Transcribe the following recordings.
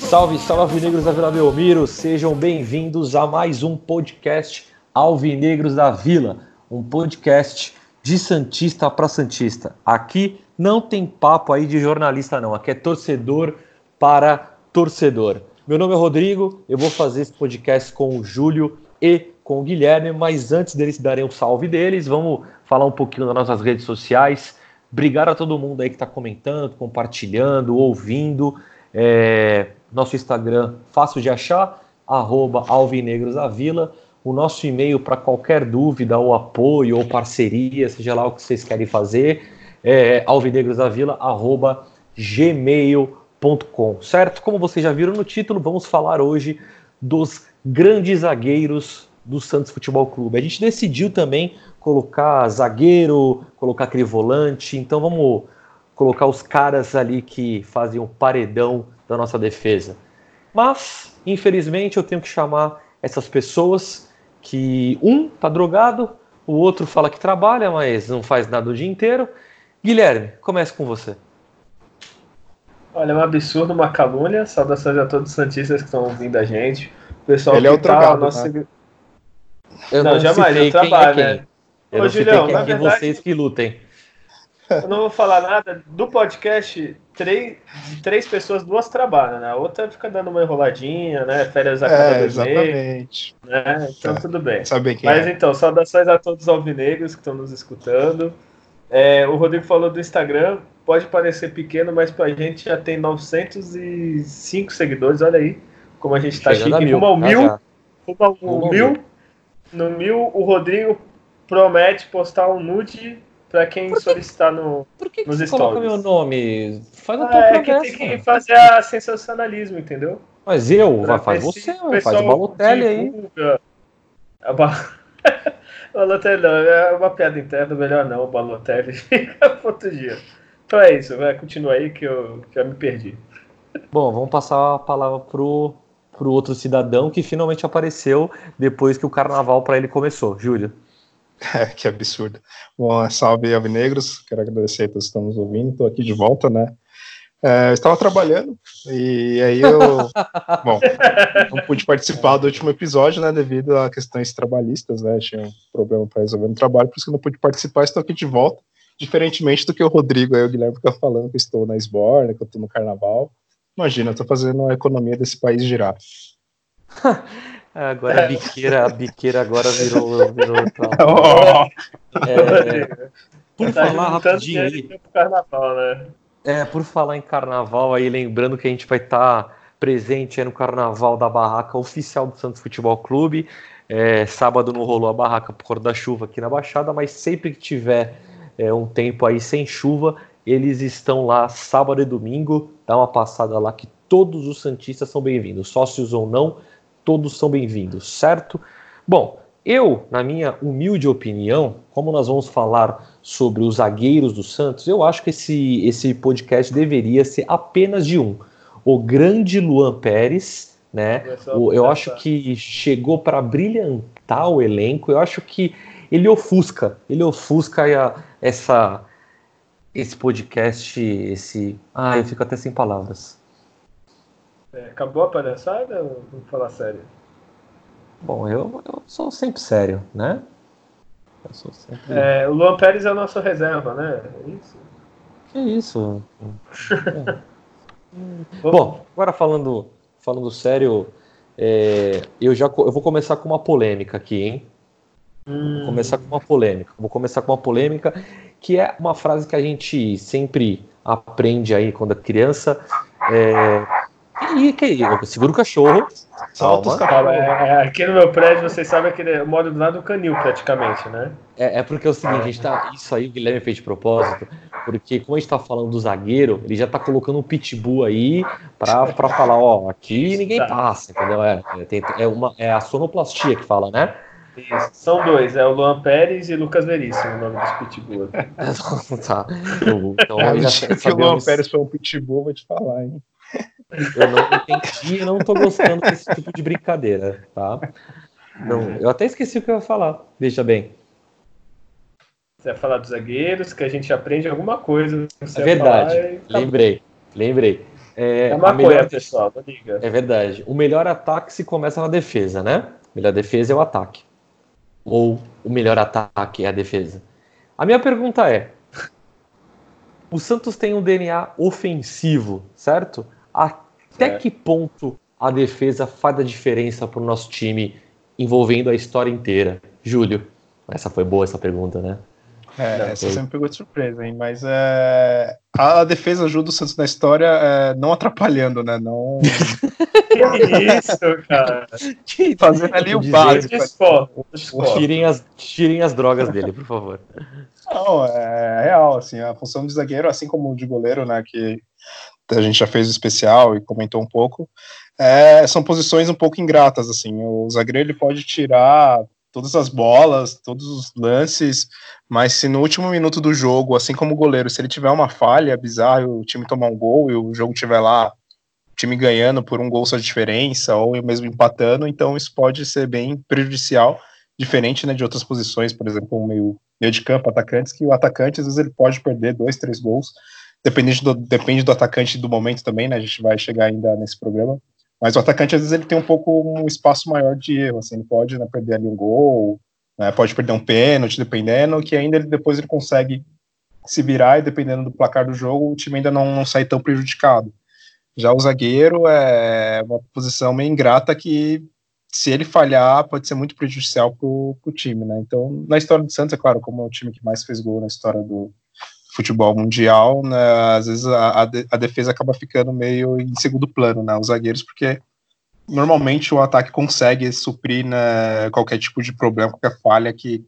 Salve, salve Alvinegros da Vila Belmiro, sejam bem-vindos a mais um podcast Alvinegros da Vila, um podcast de Santista para Santista. Aqui não tem papo aí de jornalista não, aqui é torcedor para torcedor. Meu nome é Rodrigo, eu vou fazer esse podcast com o Júlio e com o Guilherme, mas antes deles darem o salve deles, vamos falar um pouquinho das nossas redes sociais. Obrigado a todo mundo aí que está comentando, compartilhando, ouvindo. É, nosso Instagram, fácil de achar, arroba Alvinegros da Vila. O nosso e-mail para qualquer dúvida ou apoio ou parceria, seja lá o que vocês querem fazer, é alvinegrosdavila, arroba gmail.com, certo? Como vocês já viram no título, vamos falar hoje dos grandes zagueiros do Santos Futebol Clube. A gente decidiu também colocar zagueiro, colocar aquele volante, então vamos colocar os caras ali que fazem o paredão da nossa defesa. Mas, infelizmente, eu tenho que chamar essas pessoas que um tá drogado, o outro fala que trabalha, mas não faz nada o dia inteiro. Guilherme, comece com você. Olha, é um absurdo, uma calúnia. Saudações a todos os Santistas que estão ouvindo a gente. O pessoal Ele é o que tá, drogado, nosso... né? Eu Não, jamais, citei eu quem é trabalho, quem. né? Eu Ô, não citei Julião, quem na é verdade- vocês que lutem. Eu não vou falar nada. Do podcast, três, de três pessoas, duas trabalham, né? A outra fica dando uma enroladinha, né? Férias a cada É, dois meses, exatamente. né? Então É. tudo bem. Saber quem Mas é. então, saudações a todos os alvinegros que estão nos escutando. É, o Rodrigo falou do Instagram, pode parecer pequeno, mas pra gente já tem 905 seguidores, olha aí como a gente tá Chegando chique. mil. Rumo ao mil, Rumo ao mil. No mil, o Rodrigo promete postar um nude pra quem solicitar no. Por que, que Nos você coloca stories. meu nome? Faz a tua Ah, é que tem que fazer a sensacionalismo, entendeu? Mas eu, Pra vai, faz você, faz o Balotelli aí. A ba... Balotelli não, é uma piada interna, melhor não, o Balotelli fica outro dia. Então é isso, vai, continua aí que eu já me perdi. Bom, vamos passar a palavra pro, pro outro cidadão que finalmente apareceu depois que o carnaval para ele começou. Júlio. É, que absurdo. Bom, salve Alvinegros, quero agradecer a todos que estão nos ouvindo, estou aqui de volta, né? É, eu estava trabalhando e aí eu, bom, não pude participar do último episódio, né, devido a questões trabalhistas, né, tinha um problema para resolver no trabalho, por isso que eu não pude participar, estou aqui de volta, diferentemente do que o Rodrigo aí, o Guilherme fica falando que estou na esborna, que eu estou no carnaval. Imagina, eu estou fazendo a economia desse país girar. Agora a biqueira, a biqueira agora virou. virou Oh, É, por Tá falar rapidinho aí, carnaval, né? é, por falar em carnaval aí, lembrando que a gente vai estar presente aí no carnaval da barraca oficial do Santos Futebol Clube. É, sábado não rolou a barraca por causa da chuva aqui na Baixada, mas sempre que tiver é, um tempo aí sem chuva, eles estão lá sábado e domingo. Dá uma passada lá que todos os Santistas são bem-vindos, sócios ou não, todos são bem-vindos, certo? Bom, eu, na minha humilde opinião, como nós vamos falar sobre os zagueiros do Santos, eu acho que esse, esse podcast deveria ser apenas de um. O grande Luan Pérez, né? O- eu acho que chegou para brilhantar o elenco. Eu acho que ele ofusca, ele ofusca a- essa esse podcast, esse. Ah, eu fico até sem palavras. É, acabou a palhaçada ou vamos falar sério? Bom, eu, eu sou sempre sério, né? Eu sou sempre. É, o Luan Pérez é o nosso reserva, né? É isso. Que isso? Bom, agora falando, falando sério, é, eu já eu vou começar com uma polêmica aqui, hein? Vou começar com uma polêmica. Vou começar com uma polêmica que é uma frase que a gente sempre aprende aí quando é criança. É, aí, que aí? Eu seguro o cachorro. Solta Calma. É, é, aqui no meu prédio, vocês sabem que eu moro do lado do canil, praticamente, né? É, é porque é o seguinte, a gente tá, isso aí o Guilherme fez de propósito, porque como a gente tá falando do zagueiro, ele já tá colocando um pitbull aí pra, pra falar, ó, aqui ninguém tá. passa, entendeu? É, é, tem, é, uma, é a sonoplastia que fala, né? Isso. São dois, é o Luan Pérez e Lucas Veríssimo, o nome dos pitbull. tá. Então, é, já se o Luan Pérez foi um pitbull, vou te falar, hein? Eu não entendi e não tô gostando desse tipo de brincadeira, tá? Não, eu até esqueci o que eu ia falar, veja bem. Você vai falar dos zagueiros, que a gente aprende alguma coisa. é verdade, e... Lembrei, lembrei. É, é uma melhor... pessoal, não liga. É verdade. O melhor ataque se começa na defesa, né? A melhor defesa é o ataque ou o melhor ataque é a defesa? A minha pergunta é: o Santos tem um DNA ofensivo, certo? Até é. que ponto a defesa faz a diferença para o nosso time envolvendo a história inteira? Júlio, essa foi boa essa pergunta, né? É, essa você me pegou de surpresa, hein? Mas é, a defesa ajuda o Santos na história é, não atrapalhando, né? Não. que isso, cara? Fazendo ali o básico. Tirem as, tirem as drogas dele, por favor. Não, é real, assim, a função de zagueiro, assim como de goleiro, né, que a gente já fez o especial e comentou um pouco, é, são posições um pouco ingratas, assim, o zagueiro ele pode tirar todas as bolas, todos os lances, mas se no último minuto do jogo, assim como o goleiro, se ele tiver uma falha bizarra, o time tomar um gol e o jogo tiver lá, o time ganhando por um gol só de diferença, ou mesmo empatando, então isso pode ser bem prejudicial, diferente né, de outras posições, por exemplo, o meio, meio de campo, atacantes, que o atacante às vezes ele pode perder dois, três gols, depende do, depende do atacante do momento também, né? A gente vai chegar ainda nesse programa. Mas o atacante, às vezes, ele tem um pouco um espaço maior de erro, assim, ele pode né, perder ali um gol, né, pode perder um pênalti, dependendo, que ainda ele, depois ele consegue se virar e dependendo do placar do jogo, o time ainda não, não sai tão prejudicado. Já o zagueiro é uma posição meio ingrata que, se ele falhar, pode ser muito prejudicial para o time, né? Então, na história do Santos, é claro, como é o time que mais fez gol na história do futebol mundial, né, às vezes a, a defesa acaba ficando meio em segundo plano, né? Os zagueiros, porque normalmente o ataque consegue suprir né, qualquer tipo de problema, qualquer falha que,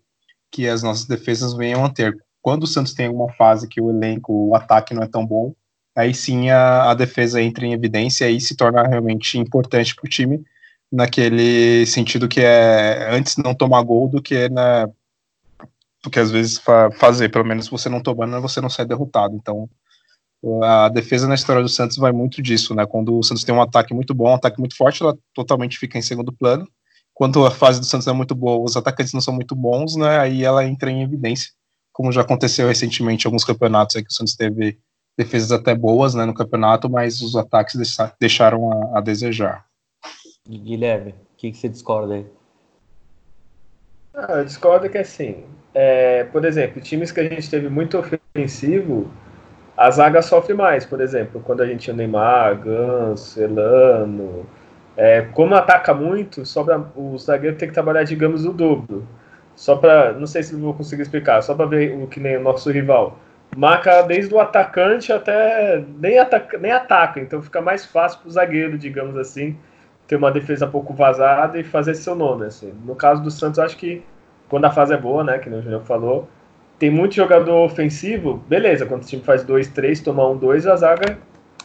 que as nossas defesas venham a ter. Quando o Santos tem uma fase que o elenco, o ataque não é tão bom, aí sim a, a defesa entra em evidência e se torna realmente importante para o time, naquele sentido que é antes não tomar gol do que né, do que às vezes fa fazer, pelo menos você não tomando, você não sai derrotado. Então, a defesa na história do Santos vai muito disso, né? Quando o Santos tem um ataque muito bom, um ataque muito forte, ela totalmente fica em segundo plano. Quando a fase do Santos é muito boa, os atacantes não são muito bons, né? Aí ela entra em evidência, como já aconteceu recentemente em alguns campeonatos aí que o Santos teve defesas até boas, né, no campeonato, mas os ataques deixaram a, a desejar. Guilherme, o que, que você discorda aí? Ah, eu discordo que assim, é, por exemplo, times que a gente teve muito ofensivo, a zaga sofre mais, por exemplo, quando a gente tinha Neymar, Ganso, Elano. É, como ataca muito, sobra, o zagueiro tem que trabalhar, digamos, o dobro. Só para, não sei se vou conseguir explicar, só para ver o que nem o nosso rival. Marca desde o atacante até nem ataca, nem ataca, então fica mais fácil para o zagueiro, digamos assim, ter uma defesa pouco vazada e fazer seu nome. Assim. No caso do Santos, acho que quando a fase é boa, né, que o Júnior falou, tem muito jogador ofensivo, beleza, quando o time faz dois, três, tomar um, dois, a zaga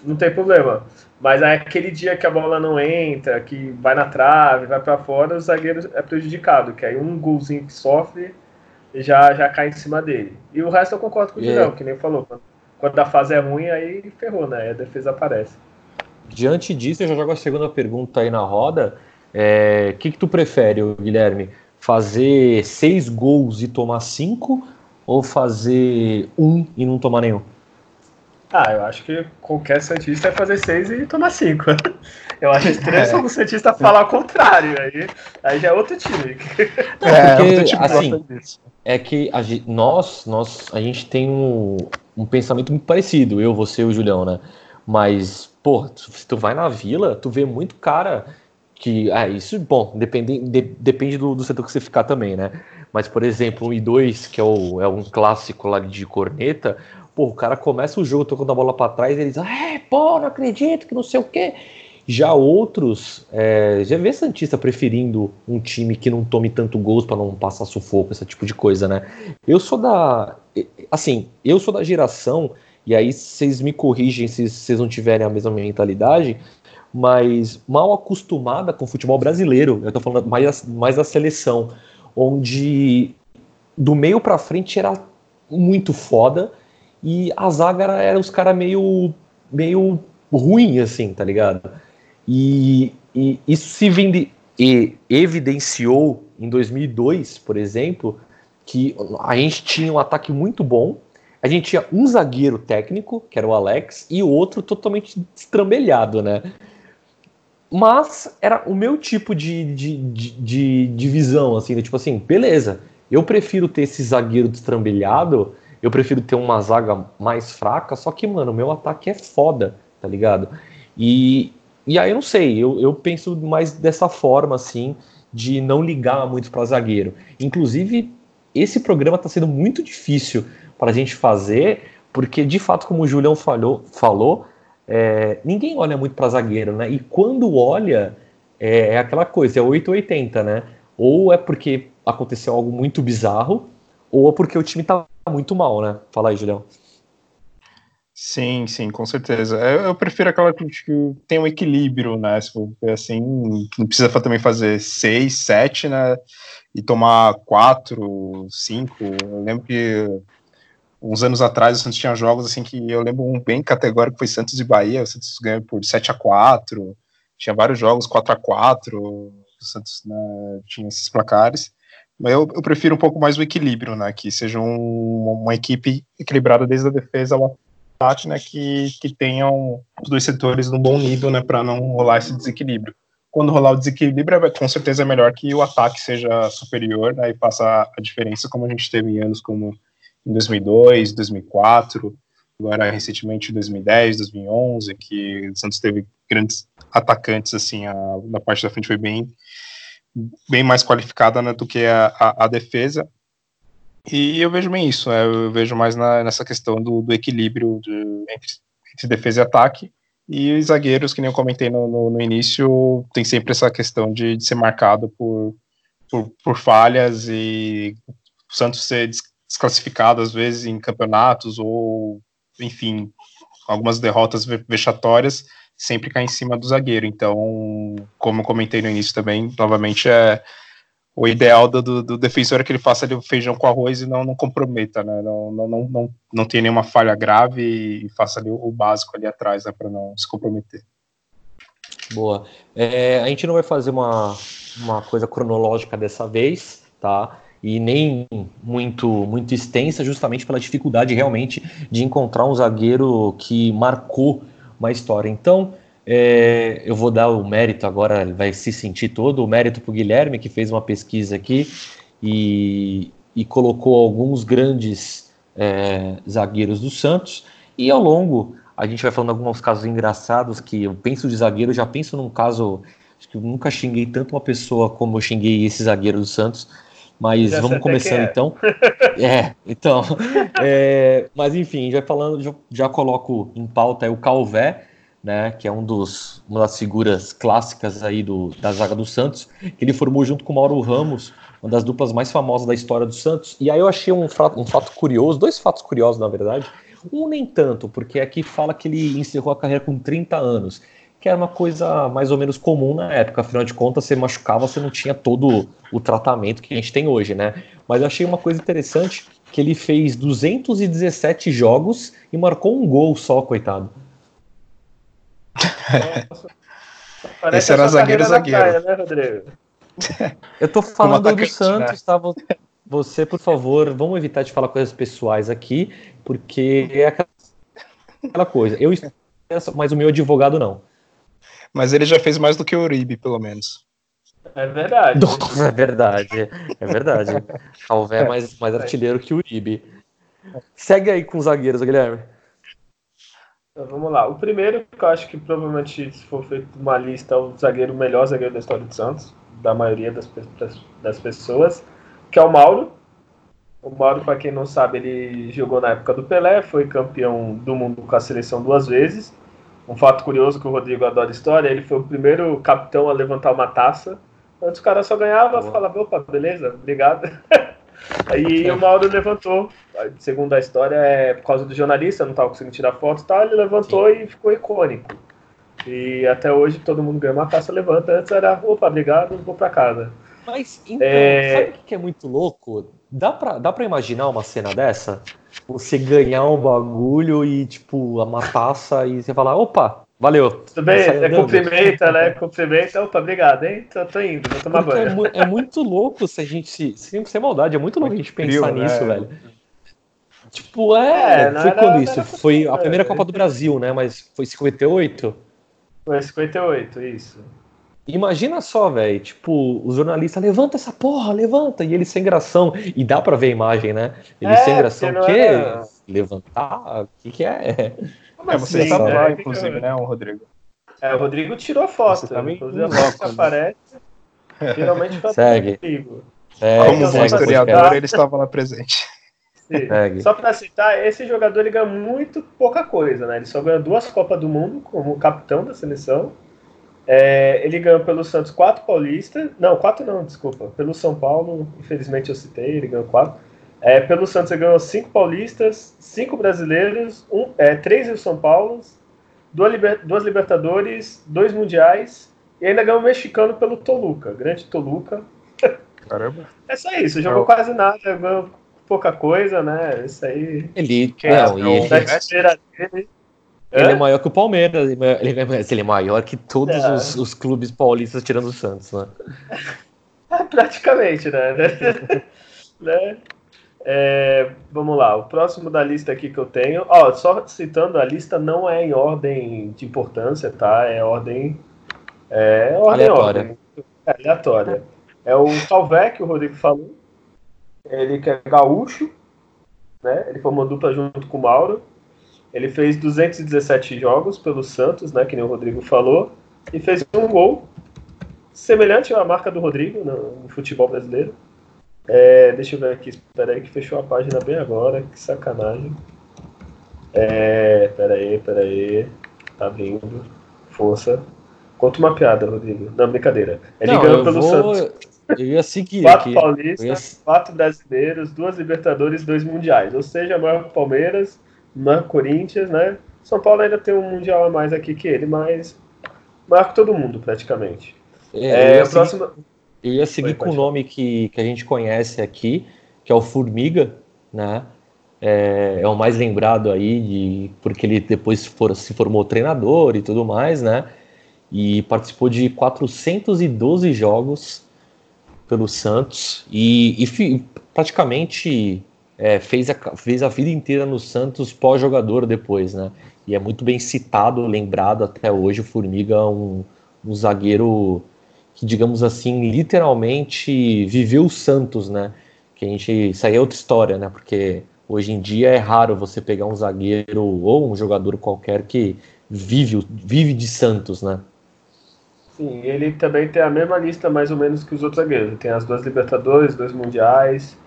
não tem problema. Mas é aquele dia que a bola não entra, que vai na trave, vai para fora, o zagueiro é prejudicado, que aí um golzinho que sofre já, já cai em cima dele. E o resto eu concordo com o yeah. que nem falou. Quando a fase é ruim, aí ferrou, né? Aí a defesa aparece. Diante disso, eu já jogo a segunda pergunta aí na roda. O é, que, que tu prefere, Guilherme? Fazer seis gols e tomar cinco ou fazer um e não tomar nenhum? Ah, eu acho que qualquer Santista é fazer seis e tomar cinco. Eu acho estranho é. o Santista falar o contrário. Aí, aí já é outro time. É, porque, time assim, é que a gente, nós, nós, a gente tem um, um pensamento muito parecido, eu, você e o Julião, né? Mas, pô, se tu vai na vila, tu vê muito cara que. Ah, isso, bom, depende, de, depende do, do setor que você ficar também, né? Mas, por exemplo, um e 2, que é, o, é um clássico lá de corneta, pô, o cara começa o jogo tocando a bola para trás e ele diz, é, pô, não acredito, que não sei o quê. Já outros, é, já vê Santista preferindo um time que não tome tanto gols para não passar sufoco, esse tipo de coisa, né? Eu sou da. Assim, eu sou da geração, e aí vocês me corrigem se vocês não tiverem a mesma mentalidade, mas mal acostumada com o futebol brasileiro, eu tô falando mais, mais da seleção, onde do meio para frente era muito foda e a zaga era, era os caras meio, meio ruim, assim, tá ligado? E, e isso se vende, e evidenciou em 2002, por exemplo, que a gente tinha um ataque muito bom, a gente tinha um zagueiro técnico, que era o Alex, e outro totalmente estrambelhado, né? Mas era o meu tipo de, de, de, de, de visão, assim, né? tipo assim, beleza, eu prefiro ter esse zagueiro destrambelhado, eu prefiro ter uma zaga mais fraca, só que, mano, o meu ataque é foda, tá ligado? E, e aí eu não sei, eu, eu penso mais dessa forma, assim, de não ligar muito para zagueiro. Inclusive, esse programa está sendo muito difícil para a gente fazer, porque de fato, como o Julião falou, falou é, ninguém olha muito para zagueiro, né? E quando olha, é, é aquela coisa, é 880, né? Ou é porque aconteceu algo muito bizarro, ou é porque o time tá muito mal, né? Fala aí, Julião. Sim, sim, com certeza. Eu, eu prefiro aquela que tem um equilíbrio, né? Se for assim, não precisa também fazer seis, sete, né? E tomar quatro, cinco. Eu lembro que uns anos atrás o Santos tinha jogos assim que eu lembro um bem categórico foi Santos e Bahia. O Santos ganhou por 7 a 4 Tinha vários jogos 4 a 4 O Santos né, tinha esses placares. Mas eu, eu, prefiro um pouco mais o equilíbrio, né? Que seja um, uma equipe equilibrada desde a defesa ao ataque, né? Que, que tenham os dois setores num bom nível, né? Para não rolar esse desequilíbrio. Quando rolar o desequilíbrio, é, com certeza é melhor que o ataque seja superior, né? E faça a diferença, como a gente teve em anos como em 2002, 2004, agora recentemente em 2010, 2011, que o Santos teve grandes atacantes, assim, a, na parte da frente foi bem bem mais qualificada né, do que a, a, a, defesa. E eu vejo bem isso, né, eu vejo mais na, nessa questão do, do equilíbrio de, entre, entre, defesa e ataque. E os zagueiros, que nem eu comentei no, no, no início, tem sempre essa questão de, de ser marcado por, por, por, falhas e o Santos ser desclassificado às vezes em campeonatos ou, enfim, algumas derrotas vexatórias sempre cai em cima do zagueiro. Então, como eu comentei no início também, novamente é o ideal do, do, defensor é que ele faça ali o feijão com arroz e não, não comprometa, né? Não, não, não, não, não tenha nenhuma falha grave e faça ali o, o básico ali atrás, né? Para não se comprometer. Boa. É, a gente não vai fazer uma, uma coisa cronológica dessa vez, tá? E nem muito muito extensa, justamente pela dificuldade realmente de encontrar um zagueiro que marcou uma história. Então, é, eu vou dar o mérito agora, vai se sentir todo, o mérito para o Guilherme, que fez uma pesquisa aqui e, e colocou alguns grandes é, zagueiros do Santos. E ao longo, a gente vai falando alguns casos engraçados que eu penso de zagueiro, já penso num caso, acho que eu nunca xinguei tanto uma pessoa como eu xinguei esse zagueiro do Santos. Mas já vamos começando é. então. é, então. É, mas enfim, já falando, já, já coloco em pauta o Calvé, né, que é um dos, uma das figuras clássicas aí do, da zaga do Santos, que ele formou junto com o Mauro Ramos, uma das duplas mais famosas da história do Santos. E aí eu achei um fato, um fato curioso, dois fatos curiosos na verdade. Um nem tanto, porque aqui fala que ele encerrou a carreira com 30 anos que era uma coisa mais ou menos comum na época. Afinal de contas, você machucava, você não tinha todo o tratamento que a gente tem hoje, né? Mas eu achei uma coisa interessante que ele fez 217 jogos e marcou um gol só, coitado. Esse era zagueiro zagueiro. Praia, né, Rodrigo? Eu tô falando do Santos, né? tá? Você, por favor, vamos evitar de falar coisas pessoais aqui, porque é aquela coisa. Eu mas o meu advogado não. Mas ele já fez mais do que o Uribe, pelo menos. É verdade. É verdade, é verdade. Calvé é mais, mais artilheiro que o Uribe. Segue aí com os zagueiros, Guilherme. Então, vamos lá. O primeiro, que eu acho que provavelmente, se for feito uma lista, é o zagueiro, o melhor zagueiro da história do Santos, da maioria das, das, das pessoas, que é o Mauro. O Mauro, para quem não sabe, ele jogou na época do Pelé, foi campeão do mundo com a seleção duas vezes um fato curioso que o Rodrigo adora história, ele foi o primeiro capitão a levantar uma taça. Antes o cara só ganhava, Boa. falava, opa, beleza, obrigado. Aí o Mauro levantou, segundo a história, é por causa do jornalista, não estava conseguindo tirar foto e tal, ele levantou Sim. e ficou icônico. E até hoje todo mundo ganha uma taça, levanta. Antes era, opa, obrigado, vou para casa. Mas, então, é... sabe o que é muito louco? Dá pra, dá pra imaginar uma cena dessa? Você ganhar um bagulho e, tipo, uma taça e você falar, opa, valeu. Tudo bem, é cumprimenta, né? Cumprimenta, opa, obrigado, hein? Tô, tô indo, vou tomar Porque banho. É, é, muito louco se a gente, se, sem, sem maldade, é muito louco a gente pensar Frio, nisso, né? velho. Tipo, é, é foi era, quando isso? Foi a primeira Copa do Brasil, né? Mas foi 58? Foi 58, isso. Imagina só, velho, tipo, o jornalista levanta essa porra, levanta, e ele sem gração, e dá pra ver a imagem, né? Ele é, sem gração, o quê? Era... Levantar? O que que é? Como é, você assim, estava lá, inclusive, né, o Rodrigo? É, o Rodrigo tirou foto, você também inclusive a foto que né? aparece, finalmente foi Segue. Rodrigo. É, Como um historiador, ele estava lá presente. Só para citar, esse jogador ele ganha muito pouca coisa, né? Ele só ganha duas Copas do Mundo como capitão da seleção é, ele ganhou pelo Santos quatro paulistas. Não, quatro não, desculpa. Pelo São Paulo, infelizmente eu citei, ele ganhou quatro. É, pelo Santos ele ganhou cinco paulistas, cinco brasileiros, um, é, três do São Paulo, duas, liber, duas Libertadores, dois Mundiais e ainda ganhou o mexicano pelo Toluca, grande Toluca. Caramba. É só isso, jogou é quase nada, ganhou pouca coisa, né? Isso aí. Ele, não, e ele... ele é maior que o Palmeiras, ele é, ele é maior que todos é. os, os, clubes paulistas tirando o Santos, né? É, praticamente, né? né? É, vamos lá, o próximo da lista aqui que eu tenho, ó, só citando, a lista não é em ordem de importância, tá? É ordem, é ordem aleatória. Ordem, é, aleatória. É o Talvec, que o Rodrigo falou, ele que é gaúcho, né? Ele formou dupla junto com o Mauro. Ele fez 217 jogos pelo Santos, né, que nem o Rodrigo falou, e fez um gol semelhante à marca do Rodrigo no, no futebol brasileiro. É, deixa eu ver aqui, espera aí que fechou a página bem agora, que sacanagem. É, pera aí, pera aí, tá vindo, força. Conta uma piada, Rodrigo. Não, brincadeira. Ele Não, ganhou pelo vou... Santos. Eu ia seguir quatro aqui. paulistas, ia... quatro brasileiros, duas Libertadores, dois mundiais. Ou seja, maior Palmeiras, na Corinthians, né? São Paulo ainda tem um mundial a mais aqui que ele, mas marca todo mundo praticamente. É, é eu, seguir, eu ia seguir com o nome que, que a gente conhece aqui, que é o Formiga, né? É, é o mais lembrado aí, de, porque ele depois for, se formou treinador e tudo mais, né? E participou de 412 jogos pelo Santos e, e praticamente é, fez, a, fez a vida inteira no Santos pós-jogador depois, né? E é muito bem citado, lembrado até hoje. O Formiga um, um zagueiro que, digamos assim, literalmente viveu o Santos, né? Que a gente. Isso aí é outra história, né? Porque hoje em dia é raro você pegar um zagueiro ou um jogador qualquer que vive, vive de Santos, né? Sim, ele também tem a mesma lista mais ou menos que os outros zagueiros. Tem as duas Libertadores, dois Mundiais,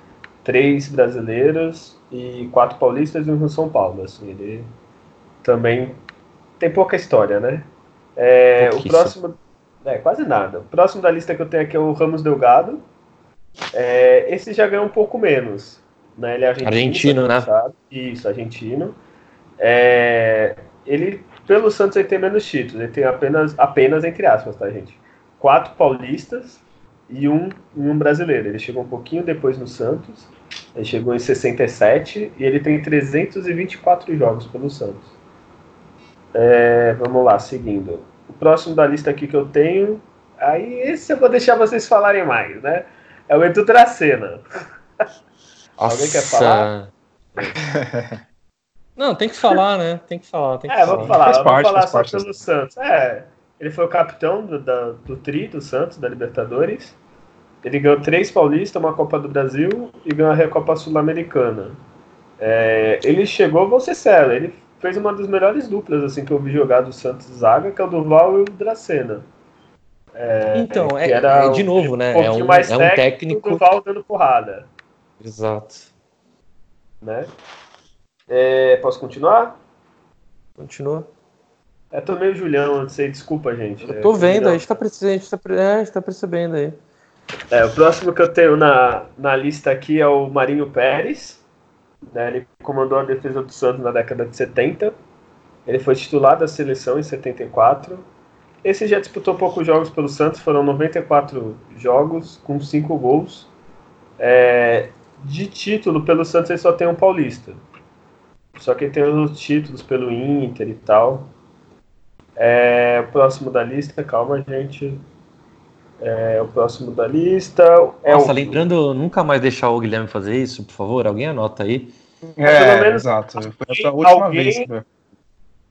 três brasileiros e quatro paulistas e um São Paulo. Assim, ele também tem pouca história, né? É, o próximo. É, quase nada. O próximo da lista que eu tenho aqui é o Ramos Delgado. É, esse já ganha um pouco menos. Né? Ele é argentino, argentino né? Sabe? Isso, argentino. É, ele, pelo Santos, ele tem menos títulos. Ele tem apenas, apenas entre aspas, tá, gente? Quatro paulistas e um, um brasileiro. Ele chegou um pouquinho depois no Santos. Ele chegou em 67 e ele tem 324 jogos pelo Santos. É, vamos lá, seguindo. O próximo da lista aqui que eu tenho. Aí esse eu vou deixar vocês falarem mais, né? É o Edu Dracena. Alguém quer falar? Não, tem que falar, né? Tem que falar. Tem que é, falar. vou falar. Vou parte, falar só pelo Santos. É, ele foi o capitão do, da, do Tri do Santos, da Libertadores. Ele ganhou três Paulistas, uma Copa do Brasil e ganhou a Recopa Sul-Americana. É, ele chegou, vou ser sério, ele fez uma das melhores duplas assim que eu vi jogar do Santos Zaga, que é o Durval e o Dracena. É, então, é, era é, de novo, né? Um é um, mais é um técnico. O Durval dando porrada. Exato. Né? É, posso continuar? Continua. É, tô meio Julião, sei, desculpa, gente. Eu tô é, vendo, a gente tá, a gente tá, é, a gente tá percebendo aí. É, o próximo que eu tenho na, na lista aqui é o Marinho Pérez. né, ele comandou a defesa do Santos na década de 70. Ele foi titular da seleção em 74. Esse já disputou poucos jogos pelo Santos, foram 94 jogos com 5 gols. É, de título, pelo Santos ele só tem um paulista. Só que ele tem os títulos pelo Inter e tal. É, o próximo da lista, calma, gente. É, o próximo da lista é Nossa, o lembrando, nunca mais deixar o Guilherme fazer isso, por favor, alguém anota aí. É, Pelo menos exato. Foi essa a última alguém- vez. né?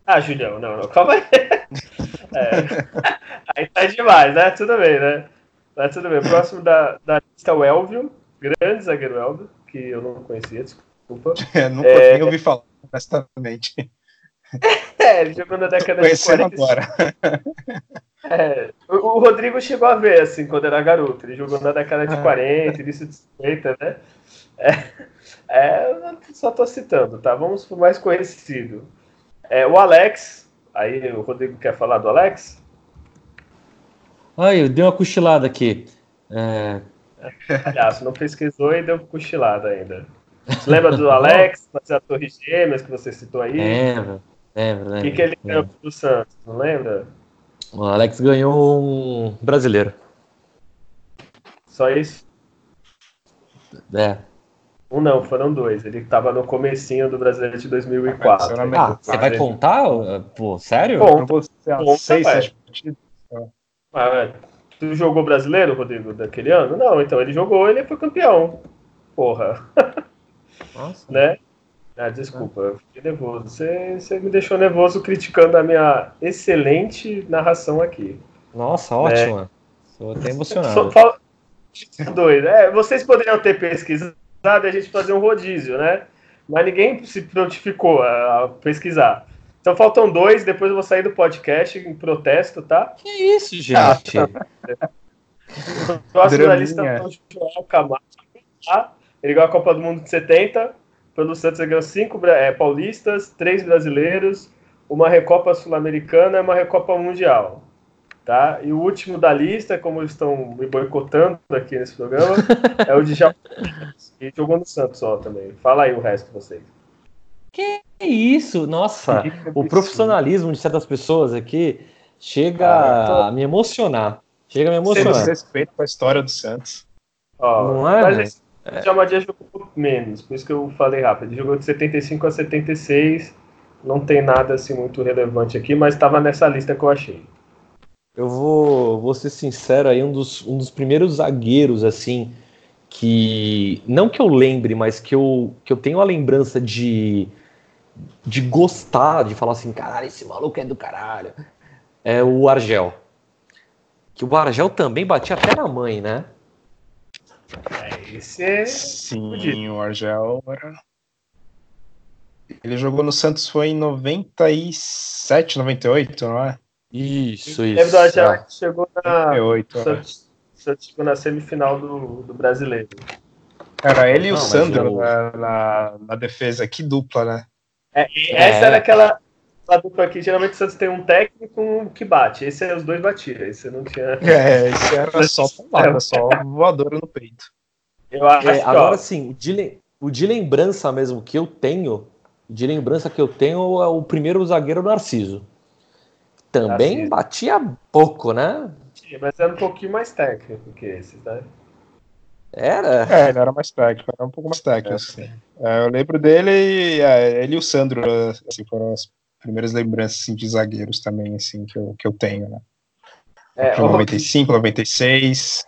Ah, Julião, não, não, calma aí. É, aí tá demais, né? Tudo bem, né? Tá tudo bem. Próximo da, da lista é o Elvio, grande zagueiro Elvio, que eu não conhecia, desculpa. É, nunca É. nem ouvi falar, honestamente. É, ele jogou na década de Conhecendo 40. agora. É, o, o Rodrigo chegou a ver, assim, quando era garoto. Ele jogou na década de 40, início de 50, né? É, é, eu só tô citando, tá? Vamos pro mais conhecido. É, o Alex, aí o Rodrigo quer falar do Alex? Ai, eu dei uma cochilada aqui. É, Palhaço, não pesquisou e deu cochilada ainda. Você lembra do Alex, fazer a Torre Gêmeas que você citou aí? Lembra, lembra, O que, que ele ganhou lembra. pro Santos, não lembra? O Alex ganhou um brasileiro. Só isso? É. Um não, foram dois. Ele tava no comecinho do Brasileiro de 2004. Sinceramente, Ah, você vai contar? Pô, sério? Conta, umas seis, sete. Ah, é. tu jogou brasileiro, Rodrigo, daquele ano? Não, então ele jogou, ele foi campeão. Porra, Nossa. né? Ah, desculpa, eu fiquei nervoso. Você, você me deixou nervoso criticando a minha excelente narração aqui. Nossa, ótimo. Estou até Só emocionado. fala- Doido. É, vocês poderiam ter pesquisado e a gente fazer um rodízio, né? Mas ninguém se prontificou a, a pesquisar. Então faltam dois, depois eu vou sair do podcast em protesto, tá? Que isso, gente? O próximo da Draminha. lista é o Joel Camargo, tá? Ele ganhou a Copa do Mundo de 70. Pelo Santos ele ganhou cinco é, paulistas, três brasileiros, uma Recopa Sul-Americana e uma Recopa Mundial. Tá? E o último da lista, como estão me boicotando aqui nesse programa, é o de Japão. E jogou no Santos ó, também. Fala aí o resto de vocês. Que isso? Nossa, o profissionalismo de certas pessoas aqui chega Ah, tô- a me emocionar. Chega a me Sem emocionar. respeito com a história do Santos. Ó, Não é, mas velho? esse Jamadia jogou menos, por isso que eu falei rápido. Ele jogou de 75 a 76. Não tem nada assim muito relevante aqui, mas estava nessa lista que eu achei. Eu vou, vou ser sincero aí, um dos, um dos primeiros zagueiros, assim, que. Não que eu lembre, mas que eu, que eu tenho a lembrança de. de gostar, de falar assim, caralho, esse maluco é do caralho. É o Argel. Que o Argel também batia até na mãe, né? É, esse é. Sim, fudido. o Argel era. Ele jogou no Santos foi em 97, 98, não é? Isso, Lembra isso. do Argel Ah, que chegou na. 98, o é. Santos, Santos chegou na semifinal do, do brasileiro. Era ele e o Não, Sandro o- na, na, na defesa. Que dupla, né? É, e essa É. era aquela. Dupla aqui, geralmente o Santos tem um técnico e que bate. Esse é os dois batiam. Esse não tinha. É, esse era só paulada, só voadora no peito. Eu acho É, agora sim, o de, o de lembrança mesmo que eu tenho, de lembrança que eu tenho é o primeiro zagueiro Narciso. Também Narciso. batia pouco, né? mas era um pouquinho mais técnico que esse, tá? Era. É, ele era mais técnico, era um pouco mais técnico. assim. É, eu lembro dele, é, ele e o Sandro, assim, foram as primeiras lembranças assim, de zagueiros também, assim, que eu, que eu tenho, né? É, De ó, 95, 96.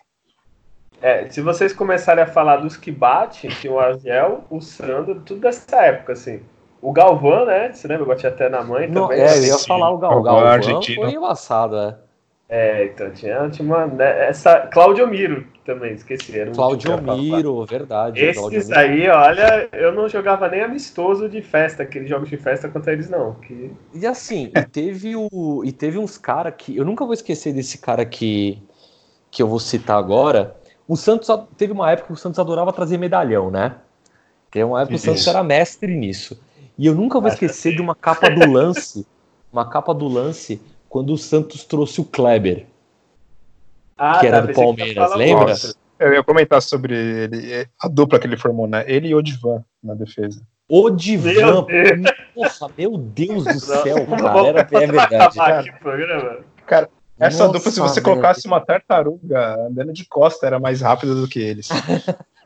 É, se vocês começarem a falar dos que batem, tinha o Argel, o Sandro, tudo dessa época, assim. O Galvão, né? Você lembra? Batia até na mãe Não, também. é, eu ia sim. falar o Gal. O Galvão argentino. foi embaçado, é. É, então tinha, tinha uma. né, essa, Claudio Miro também, esqueci. Era um Claudio. Miro, verdade. Claudio Esses Miro. aí, olha, eu não jogava nem amistoso de festa, aqueles jogos de festa contra eles, não. Que... E assim, e teve, o, e teve uns caras que. Eu nunca vou esquecer desse cara que, que eu vou citar agora. O Santos teve uma época que o Santos adorava trazer medalhão, né? Que é uma época que o Santos era mestre nisso. E eu nunca vou esquecer de uma capa do lance uma capa do lance quando o Santos trouxe o Kleber, Ah, que era tá, do Palmeiras, lembra? Eu ia comentar sobre ele, a dupla que ele formou, né? Ele e o Odivan na defesa. O Divan. Meu Deus. Nossa, meu Deus do céu, não cara. Era, é verdade. cara. o programa. Essa Nossa, dupla, se você colocasse uma tartaruga andando de costa, era mais rápida do que eles.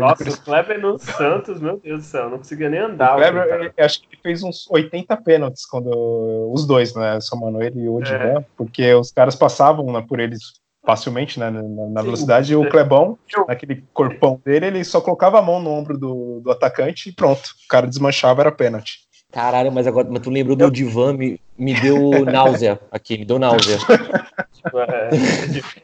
Nossa, o Kleber no Santos, meu Deus do céu, não conseguia nem O andar. Kleber, cara. ele- acho que ele fez uns 80 pênaltis quando os dois, né? Somando ele e o Odivan, porque os caras passavam né, por eles facilmente, né? Na, na Sim. velocidade, e o Clebão, Eu- naquele corpão dele, ele só colocava a mão no ombro do, do atacante e pronto. O cara desmanchava, era pênalti. Caralho, mas agora mas tu lembrou do Divan, me, me deu náusea aqui, me deu náusea.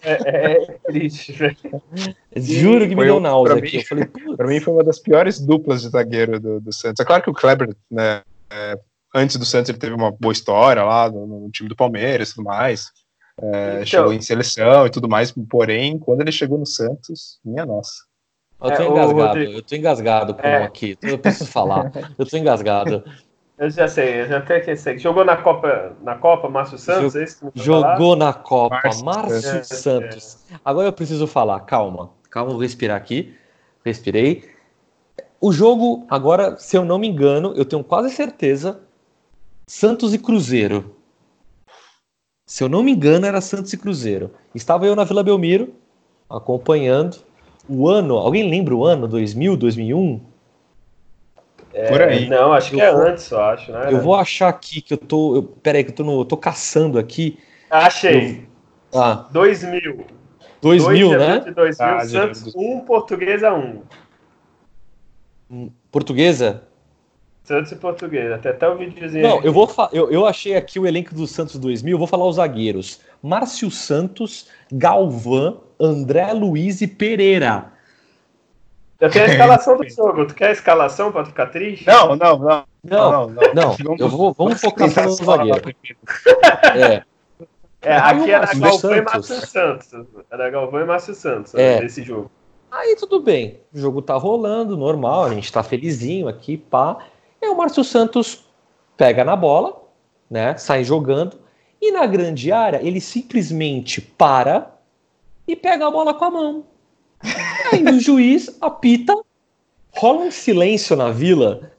É, é, é triste, velho. Juro que me deu um- náusea aqui. mim- Eu falei, putz. Pra mim foi uma das piores duplas de zagueiro do, do Santos. É claro que o Kleber, né, é, antes do Santos ele teve uma boa história lá no, no time do Palmeiras e tudo mais. É, Então. chegou em seleção e tudo mais, porém, quando ele chegou no Santos, minha nossa. Eu tô É, engasgado, eu tô engasgado com É. aqui. Eu preciso falar. Eu tô engasgado. Eu já sei, eu já até que sei. Jogou na Copa, na Copa, Márcio Santos, é isso que você vai falar? Jogou na Copa, Márcio Márcio Santos. Santos. Agora eu preciso falar, calma. Calma, vou respirar aqui. Respirei. O jogo, agora, se eu não me engano, eu tenho quase certeza, Santos e Cruzeiro. Se eu não me engano, era Santos e Cruzeiro. Estava eu na Vila Belmiro, acompanhando. O ano, alguém lembra o ano? 2000, 2001? Por aí. Não, acho que Eu é vou- antes, eu acho, né? Eu vou achar aqui que eu tô. Eu, peraí, que eu tô, no, eu tô caçando aqui. Achei. Ah, 2000. 2000, 2 de né? abril de 2000, Ah, Santos Jesus. 1, Portuguesa 1. Portuguesa? Santos e Portuguesa. Tem até o videozinho Não, aqui. eu vou fa- eu, eu achei aqui o elenco do Santos 2000, eu vou falar os zagueiros. Márcio Santos, Galvão, André Luiz e Pereira. Eu tenho a escalação do jogo. Tu quer a escalação pra tu ficar triste? Não, não, não. Não, não, Vamos- eu vou, vamos focar só no zagueiro. É, É, aqui era Galvão e. Márcio Santos. Era Galvão e Márcio Santos É. né, nesse jogo. aí tudo bem. O jogo tá rolando, normal, a gente tá felizinho aqui, pá. E o Márcio Santos pega na bola, né? Sai jogando. E na grande área, ele simplesmente para e pega a bola com a mão. Aí o juiz apita, rola um silêncio na vila.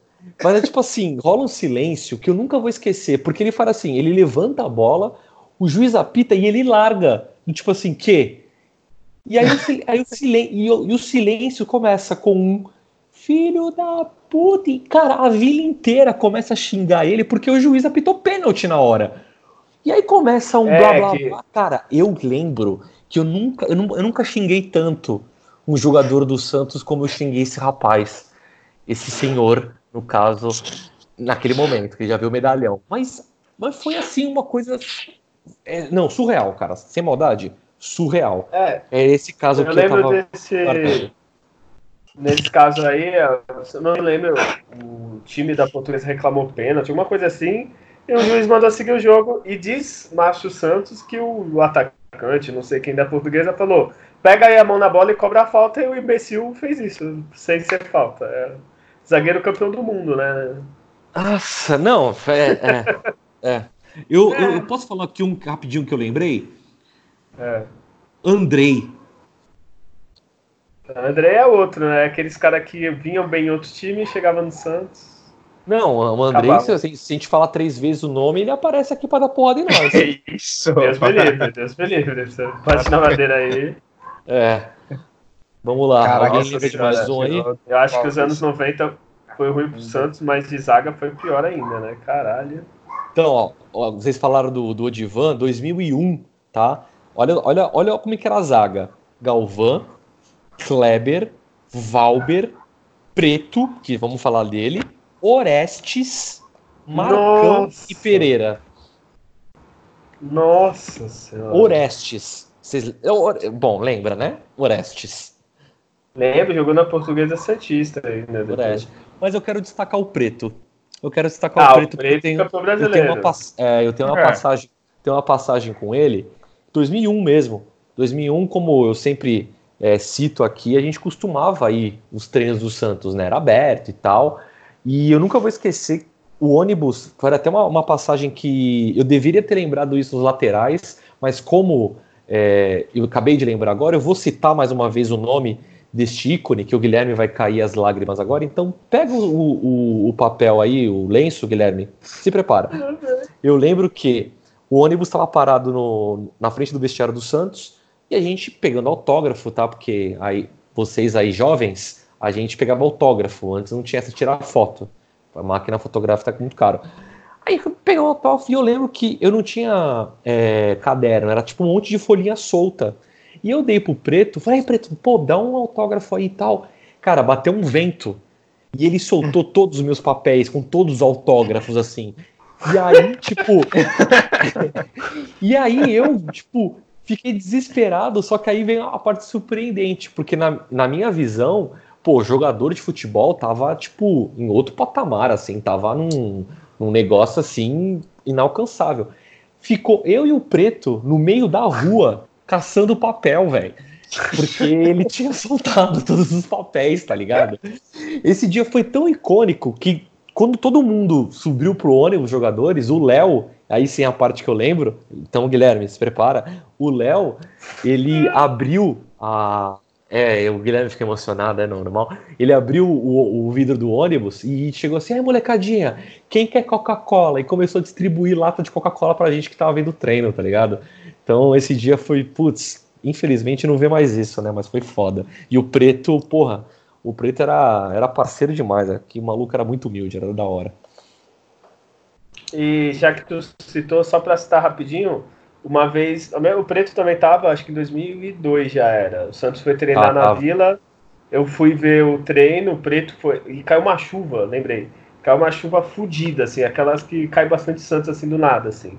Mas é tipo assim, rola um silêncio que eu nunca vou esquecer, porque ele fala assim, ele levanta a bola, o juiz apita e ele larga. E tipo assim, que? E aí, o, aí o, silen- e o- e o silêncio começa com um filho da puta. E, cara, a vila inteira começa a xingar ele porque o juiz apitou pênalti na hora. E aí começa um É, blá blá que- blá. Cara, eu lembro que eu nunca, eu, eu nunca xinguei tanto um jogador do Santos como eu xinguei esse rapaz. Esse senhor, no caso, naquele momento, que já viu o medalhão. Mas, mas foi assim uma coisa. é, não, surreal, cara. Sem maldade. Surreal. É, É esse caso eu que eu lembro tava. desse. marcando. Nesse caso aí, eu não lembro, o time da Portuguesa reclamou pênalti, alguma coisa assim, e o juiz mandou seguir o jogo e diz Márcio Santos que o atacante, não sei quem da Portuguesa, falou: pega aí a mão na bola e cobra a falta, e o imbecil fez isso, sem ser falta. É zagueiro campeão do mundo, né? Nossa, não, é. é, é. Eu, eu, eu posso falar aqui um rapidinho que eu lembrei? É. Andrei. André é outro, né? Aqueles caras que vinham bem em outro time e chegavam no Santos. Não, o Andrei, se, se a gente falar três vezes o nome, ele aparece aqui pra dar porrada em nós. Que isso? Deus me livre, Deus me livre. Bate na madeira aí. É. Vamos lá, Caraca, alguém nossa de mais um aí? Eu acho que os anos 90 foi ruim pro Santos, mas de zaga foi pior ainda, né? Caralho. Então, ó, ó, vocês falaram do, do Odivan, 2001, tá? Olha, olha, olha como é que era a zaga. Galvão, Kleber, Valber, Preto, que vamos falar dele, Orestes, Marcão Nossa. e Pereira. Nossa senhora. Orestes. Vocês, é o- bom, lembra, né? Orestes. Lembra, jogou na Portuguesa Santista depois. Orestes. Mas eu quero destacar o Preto. Eu quero destacar Ah, o o Preto porque Preto tem, campeão eu tenho uma, é, eu tenho uma É. passagem, tenho uma passagem com ele, 2001 mesmo. 2001, como eu sempre é, cito aqui, a gente costumava ir nos treinos do Santos, né? Era aberto e tal. E eu nunca vou esquecer o ônibus foi até uma, uma passagem que eu deveria ter lembrado isso nos laterais, mas como é, eu acabei de lembrar agora, eu vou citar mais uma vez o nome deste ícone, que o Guilherme vai cair as lágrimas agora. Então, pega o, o, o papel aí, o lenço, Guilherme, se prepara. Eu lembro que o ônibus estava parado no, na frente do vestiário do Santos e a gente pegando autógrafo, tá? Porque aí vocês aí jovens, a gente pegava autógrafo, antes não tinha essa tirar foto. A máquina fotográfica tá muito caro. Aí peguei o autógrafo e eu lembro que eu não tinha é, caderno, era tipo um monte de folhinha solta. E eu dei pro Preto, falei, Preto, pô, dá um autógrafo aí e tal. Cara, bateu um vento. E ele soltou todos os meus papéis com todos os autógrafos, assim. E aí, tipo. e aí eu, tipo, fiquei desesperado, só que aí vem a parte surpreendente, porque na, na minha visão, pô, jogador de futebol tava, tipo, em outro patamar, assim, tava num, num negócio assim inalcançável. Ficou eu e o preto no meio da rua caçando papel, velho. Porque ele tinha soltado todos os papéis, tá ligado? Esse dia foi tão icônico que quando todo mundo subiu pro ônibus, os jogadores, o Léo, aí sim a parte que eu lembro, então Guilherme, se prepara, o Léo, ele abriu a, é, o Guilherme fica emocionado, é normal. Ele abriu o, o vidro do ônibus e chegou assim: ai, molecadinha, quem quer Coca-Cola? E começou a distribuir lata de Coca-Cola pra gente que tava vendo o treino, tá ligado? Então esse dia foi, putz, infelizmente não vê mais isso, né? Mas foi foda. E o preto, porra, o preto era, era parceiro demais, né? que o maluco era muito humilde, era da hora. E já que tu citou, só pra citar rapidinho, uma vez, o Preto também tava, acho que em 2002 já era. O Santos foi treinar ah, na tá. Vila, eu fui ver o treino, o Preto foi. E caiu uma chuva, lembrei. Caiu uma chuva fodida, assim, aquelas que cai bastante Santos assim do nada, assim.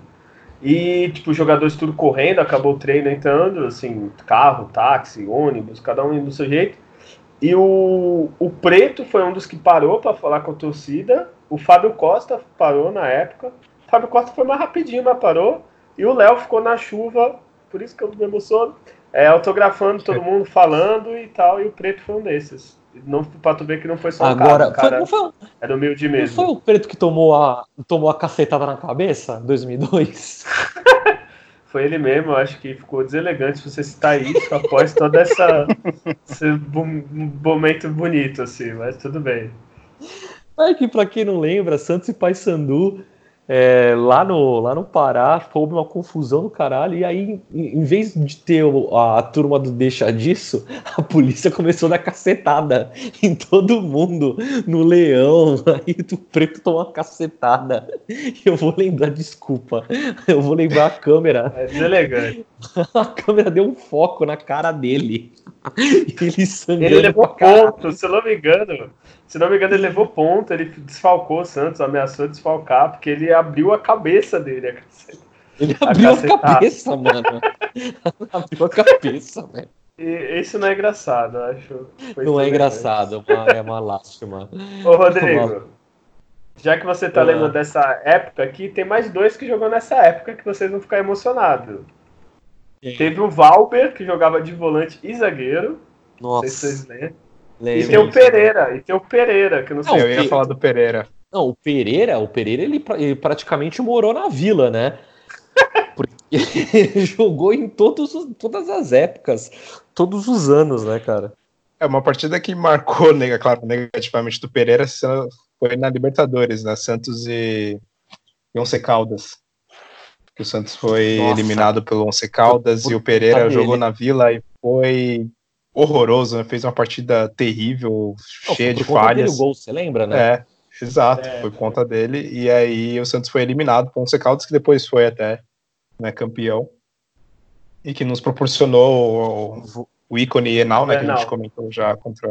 E, tipo, os jogadores tudo correndo, acabou o treino entrando, assim, carro, táxi, ônibus, cada um indo do seu jeito. E o, o Preto foi um dos que parou para falar com a torcida. O Fábio Costa parou na época. O Fábio Costa foi mais rapidinho, mas parou. E o Léo ficou na chuva, por isso que eu me emociono, é, autografando todo mundo, falando e tal, e o Preto foi um desses. Não, pra tu ver que não foi só Agora, um cara, foi, foi, era humilde mesmo. Não foi o Preto que tomou a, tomou a cacetada na cabeça em 2002? foi ele mesmo, acho que ficou deselegante você citar isso após todo essa, esse momento bonito, assim, mas tudo bem. É que, pra quem não lembra, Santos e Paysandu é, lá, no, lá no Pará, houve uma confusão do caralho, e aí, em vez de ter a, a turma do Deixa Disso, a polícia começou a dar cacetada em todo mundo, no leão, aí o preto tomou uma cacetada. Eu vou lembrar, desculpa, eu vou lembrar a câmera. É deselegante. A câmera deu um foco na cara dele. Ele sangrando. Ele levou ponto, se eu não me engano. Se não me engano, ele levou ponto, ele desfalcou o Santos, ameaçou desfalcar, porque ele abriu a cabeça dele. Ele abriu a, a cabeça, mano. abriu a cabeça, velho. Isso não é engraçado, acho. Foi não é engraçado, é uma, é uma lástima. Ô, Rodrigo, já que você tá ah. lembrando dessa época aqui, tem mais dois que jogou nessa época que vocês vão ficar emocionados. Teve o Valber, que jogava de volante e zagueiro. Nossa. Não sei se vocês lembram. E tem o Pereira, e tem o Pereira, que não sei. Não, eu ia falar do Pereira. Não, o Pereira, o Pereira ele, ele praticamente morou na vila, né? Porque ele jogou em todos os, todas as épocas, todos os anos, né, cara? É uma partida que marcou, nega, claro, negativamente do Pereira foi na Libertadores, né? Santos e, e Once Caldas. Que o Santos foi Nossa. eliminado pelo Once Caldas e o Pereira jogou na Vila e foi horroroso, né? Fez uma partida terrível, Não, cheia de falhas. Gol, você lembra, né? É, exato, é, foi por conta dele. E aí o Santos foi eliminado com o Secaldes, que depois foi até né, campeão. E que nos proporcionou o, o ícone Enal, né? Que a gente comentou já contra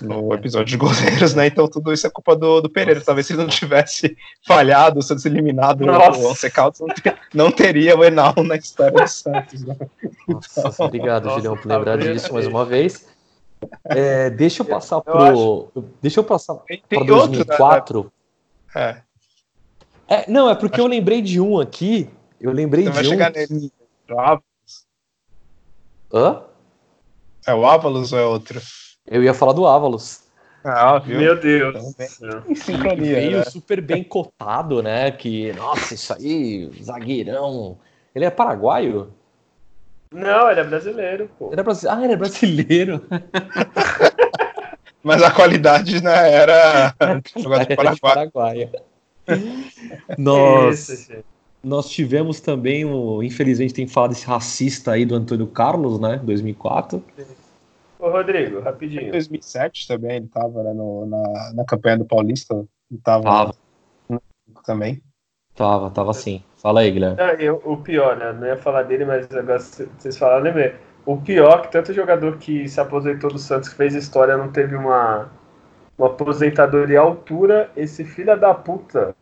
no episódio de goleiros, né? Então tudo isso é culpa do, do Pereira. Talvez se ele não tivesse falhado, se fosse eliminado o Once Caldas, não, ter, não, teria o Enal na história do Santos. Né? Nossa, então, obrigado, nossa, Julião, por lembrar disso mais uma vez. É, deixa eu passar pro. Eu deixa eu passar para 2004. Outro, né? é. é. Não, é porque eu lembrei de um aqui. Eu lembrei Você de um. Chegar que... nele. Hã? É o Avalos ou é outro? Eu ia falar do Avalos. Ah, Meu Deus. Então, em sincronia, veio né? super bem cotado, né? Que, nossa, isso aí, zagueirão. Ele é paraguaio? Não, ele é brasileiro, pô. Ele é brasi... Ah, ele é brasileiro. Mas a qualidade né, era jogador de Paraguai. Nós, nós tivemos também, o, infelizmente, tem falado esse racista aí do Antônio Carlos, né? 2004. Ô, Rodrigo, rapidinho. Em 2007 também, ele tava né, no, na, na campanha do Paulista. Ele tava, tava. também. Tava, tava sim. Fala aí, Guilherme. Ah, eu, o pior, né? Não ia falar dele, mas agora vocês falaram, lembrei. O pior que tanto jogador que se aposentou do Santos, que fez história, não teve uma, uma aposentadoria à altura, esse filho da puta,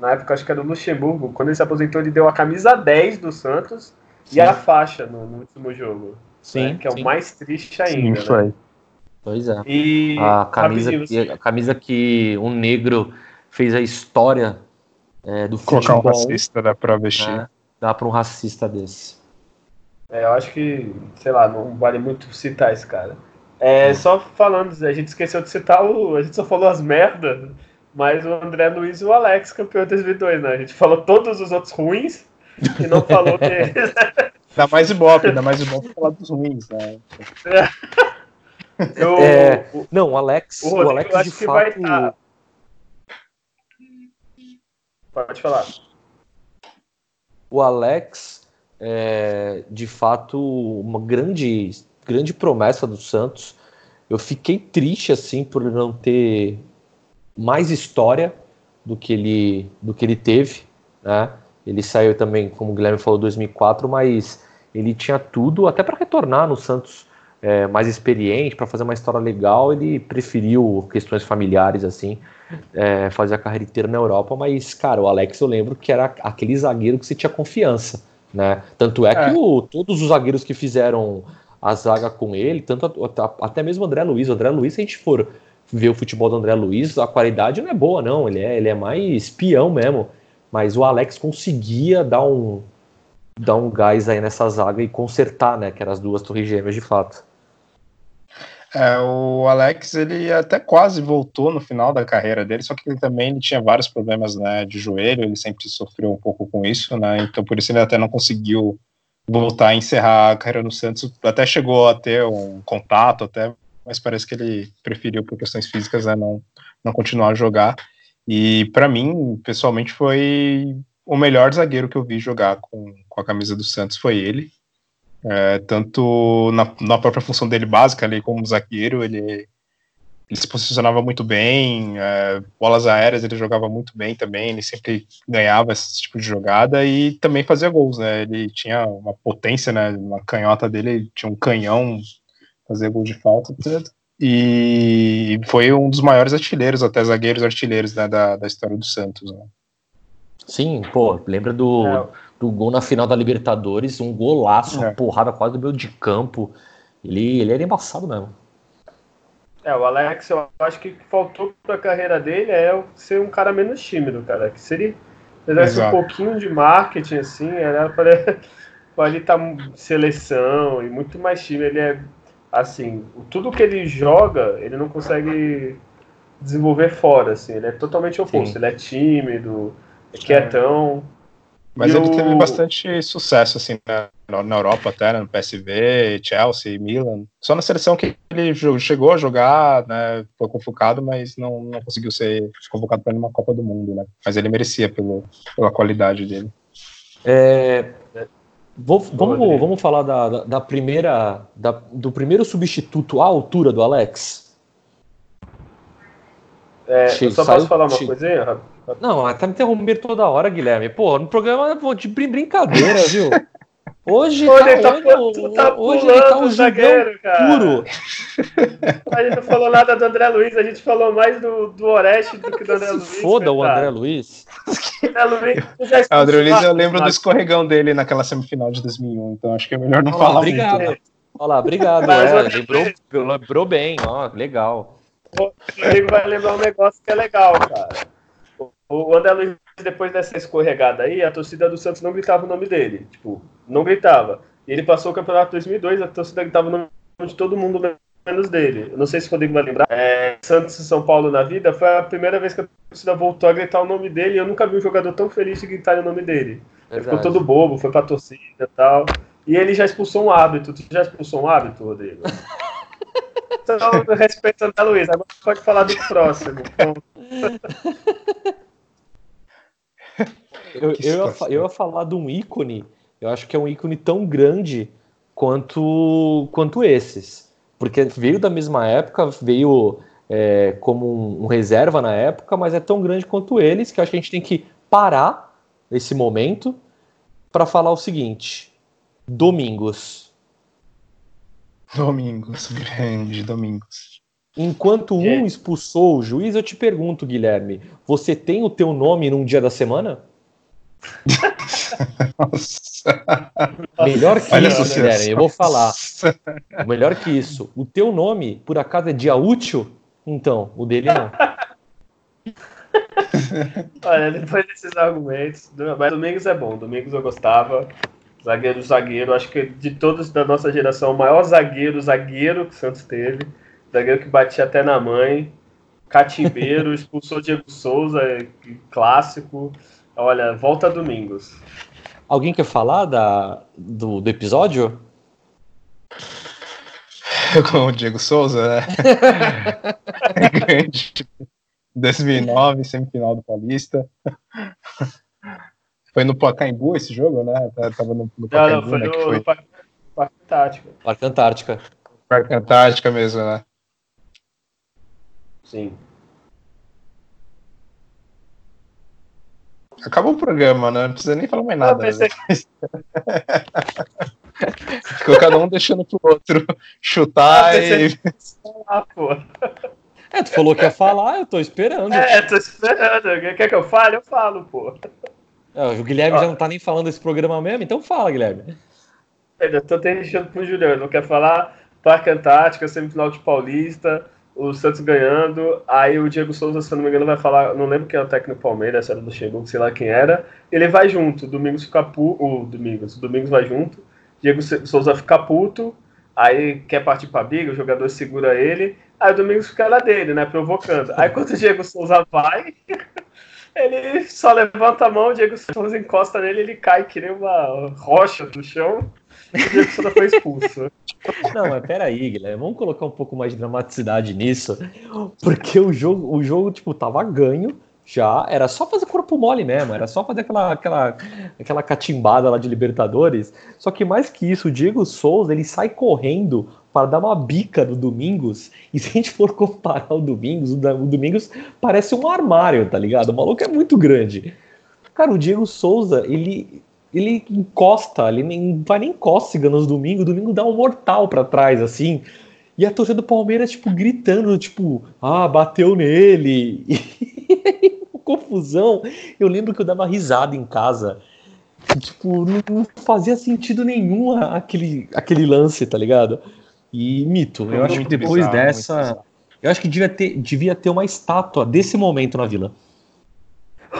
na época acho que era do Luxemburgo, quando ele se aposentou, ele deu a camisa 10 do Santos sim. e a faixa no, no último jogo. Sim. Né? Que é sim. o mais triste ainda. Sim. Né? Pois é. E a camisa, que, a camisa que um negro fez a história é, do futebol. Colocar um racista dá pra vestir. Né? Dá pra um racista desse. É, eu acho que, sei lá, não vale muito citar esse cara. É, só falando, a gente esqueceu de citar o. A gente só falou as merdas, mas o André Luiz e o Alex, campeão de 2002, né? A gente falou todos os outros ruins e não falou deles. Dá mais ibope, dá mais ibope falar dos ruins, né? Eu, é, não, o Alex, o, o Alex de fato. Tá... Pode falar. O Alex é, de fato uma grande, grande promessa do Santos. Eu fiquei triste assim por não ter mais história do que ele, do que ele teve, né? Ele saiu também, como o Guilherme falou, 2004, mas ele tinha tudo até para retornar no Santos é, mais experiente, para fazer uma história legal. Ele preferiu questões familiares assim, é, fazer a carreira inteira na Europa. Mas, cara, o Alex eu lembro que era aquele zagueiro que você tinha confiança. Né? Tanto é, é. que o, todos os zagueiros que fizeram a zaga com ele, tanto até mesmo o André Luiz, o André Luiz, se a gente for ver o futebol do André Luiz, a qualidade não é boa, não. Ele é, ele é mais espião mesmo. Mas o Alex conseguia dar um, dar um gás aí nessa zaga e consertar, né? Que eram as duas torres gêmeas de fato. É, o Alex, ele até quase voltou no final da carreira dele, só que ele também ele tinha vários problemas né, de joelho, ele sempre sofreu um pouco com isso, né? Então por isso ele até não conseguiu voltar a encerrar a carreira no Santos. Até chegou a ter um contato, até, mas parece que ele preferiu por questões físicas né, não, não continuar a jogar. E para mim, pessoalmente, foi o melhor zagueiro que eu vi jogar com, com a camisa do Santos foi ele. É, tanto na, na, própria função dele básica, ali como zagueiro, ele, ele se posicionava muito bem, é, bolas aéreas ele jogava muito bem também, ele sempre ganhava esse tipo de jogada e também fazia gols, né? Ele tinha uma potência, né? Uma canhota dele, tinha um canhão, fazia gol de falta. E foi um dos maiores artilheiros, até zagueiros artilheiros né, da, da história do Santos. Né? Sim, pô, lembra do, é do gol na final da Libertadores, um golaço, é. uma porrada quase do meio de campo. Ele, ele era embaçado mesmo. É, o Alex, eu acho que faltou pra carreira dele é ser um cara menos tímido, cara. Que seria fizesse um pouquinho de marketing, assim, era para ele estar tá seleção e muito mais time. Ele é assim, tudo que ele joga, ele não consegue desenvolver fora, assim. Ele é totalmente oposto. Sim. Ele é tímido, é quietão. Mas e ele o... teve bastante sucesso assim na, na Europa até, né, no PSV, Chelsea, Milan. Só na seleção que ele chegou a jogar, né, foi convocado, mas não, não conseguiu ser convocado para nenhuma Copa do Mundo, né? Mas ele merecia pelo, pela qualidade dele. É, vou, vamos, vamos falar da, da, da primeira, da, do primeiro substituto à altura do Alex. É, eu só posso falar uma coisinha, não, tá me interrompendo toda hora, Guilherme. Pô, no programa de brincadeira, viu? Hoje, hoje tá, ele tá, hoje, tá hoje ele tá o zagueiro, cara. puro. A gente não falou nada do André Luiz, a gente falou mais do, do Oreste do que do André Luiz. Foda o André Luiz. André Luiz, o André Luiz, eu lembro do escorregão dele naquela semifinal de 2001, então acho que é melhor não Olá, falar obrigado. muito. Olha lá, obrigado. É, lembrou, lembrou bem, ó, legal. O Rodrigo vai lembrar um negócio que é legal, cara. O André Luiz, depois dessa escorregada aí, a torcida do Santos não gritava o nome dele. Tipo, não gritava. E ele passou o campeonato 2002, a torcida gritava o nome de todo mundo menos dele. Eu não sei se o Rodrigo vai lembrar. É, Santos e São Paulo na vida foi a primeira vez que a torcida voltou a gritar o nome dele e eu nunca vi um jogador tão feliz de gritar o nome dele. Ele ficou todo bobo, foi pra torcida e tal. E ele já expulsou um hábito. Tu já expulsou um hábito, Rodrigo? então, respeitando a Luiz, agora pode falar do próximo. Eu, eu, ia, eu ia falar de um ícone, eu acho que é um ícone tão grande quanto, quanto esses. Porque veio da mesma época, veio é, como um, um, reserva na época, mas é tão grande quanto eles que eu acho que a gente tem que parar esse momento para falar o seguinte: Domingos. Domingos, grande Domingos. Enquanto um é. expulsou o juiz, eu te pergunto, Guilherme, você tem o teu nome num dia da semana? Melhor que Olha isso, Guilherme, eu vou falar. Melhor que isso. O teu nome, por acaso, é dia útil? Então, o dele não. Olha, depois desses argumentos, mas Domingos é bom. Domingos eu gostava. Zagueiro, zagueiro. Acho que de todos da nossa geração, o maior zagueiro, zagueiro que o Santos teve. Zagueiro que batia até na mãe. Catimbeiro, expulsou Diego Souza, clássico. Olha, volta domingos. Alguém quer falar da, do, do episódio? Com o Diego Souza, né? 2009, semifinal do Paulista. Foi no Pacaembu esse jogo, né? Tava no, no Pacaembu, não, não, foi né, no, foi... no Parque Antártica. Parque Antártica. Parque Antártica mesmo, né? Sim. Acabou o programa, né? Não precisa nem falar mais nada. Pensei... Né? Ficou cada um deixando pro outro chutar e. Ah, pô. É, tu falou que ia falar, eu tô esperando. É, tô esperando. Quer que eu fale? Eu falo, pô. É, o Guilherme Ó. já não tá nem falando desse programa mesmo, então fala, Guilherme. Eu tô deixando pro Juliano, não quer falar Parque Antártica, semifinal de Paulista, o Santos ganhando, aí o Diego Souza, se não me engano, vai falar, não lembro quem é o técnico do Palmeiras, era do Xengu, sei lá quem era, ele vai junto, Domingos fica puto, o Domingos, o Domingos vai junto, Diego Souza fica puto, aí quer partir pra briga, o jogador segura ele, aí o Domingos fica lá dele, né, provocando. Aí quando o Diego Souza vai, ele só levanta a mão, o Diego Souza encosta nele, ele cai que nem uma rocha do chão, e Diego Souza foi expulso. Não, mas peraí, Guilherme, vamos colocar um pouco mais de dramaticidade nisso, porque o jogo, o jogo tipo, tava ganho, já era só fazer corpo mole mesmo, era só fazer aquela, aquela, aquela catimbada lá de Libertadores. Só que mais que isso, o Diego Souza ele sai correndo para dar uma bica no Domingos. E se a gente for comparar o Domingos, o Domingos parece um armário, tá ligado? O maluco é muito grande. Cara, o Diego Souza, ele, ele encosta, ele nem vai nem cócega nos domingos, o domingo dá um mortal para trás, assim. E a torcida do Palmeiras, tipo, gritando, tipo, ah, bateu nele. E confusão. Eu lembro que eu dava risada em casa. Tipo, não, não fazia sentido nenhum aquele, aquele lance, tá ligado? E mito, eu acho que depois bizarro, dessa. Eu acho que devia ter, devia ter uma estátua desse momento na vila.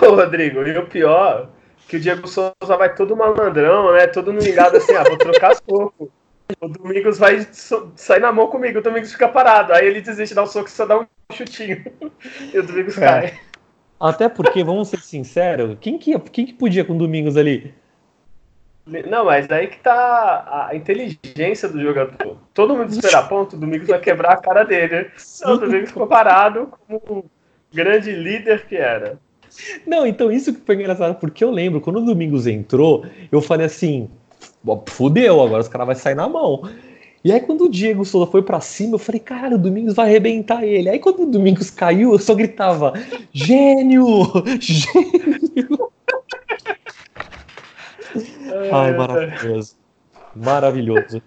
Ô, Rodrigo, e o pior, que o Diego Souza vai todo malandrão, né? Todo ligado assim, ah, vou trocar soco. O Domingos vai sair na mão comigo, o Domingos fica parado. Aí ele desiste de dar um soco e só dá um chutinho. E o Domingos é. cai. Até porque, vamos ser sinceros, quem que, quem que podia com o Domingos ali? Não, mas daí que tá a inteligência do jogador. Todo mundo espera ponto, o Domingos vai quebrar a cara dele. Então, o Domingos ficou parado como o grande líder que era. Não, então isso que foi engraçado, porque eu lembro, quando o Domingos entrou, eu falei assim, fudeu, agora os caras vão sair na mão. E aí quando o Diego Souza foi para cima, eu falei, cara, o Domingos vai arrebentar ele. Aí quando o Domingos caiu, eu só gritava, gênio! Gênio! Ai, maravilhoso. Maravilhoso.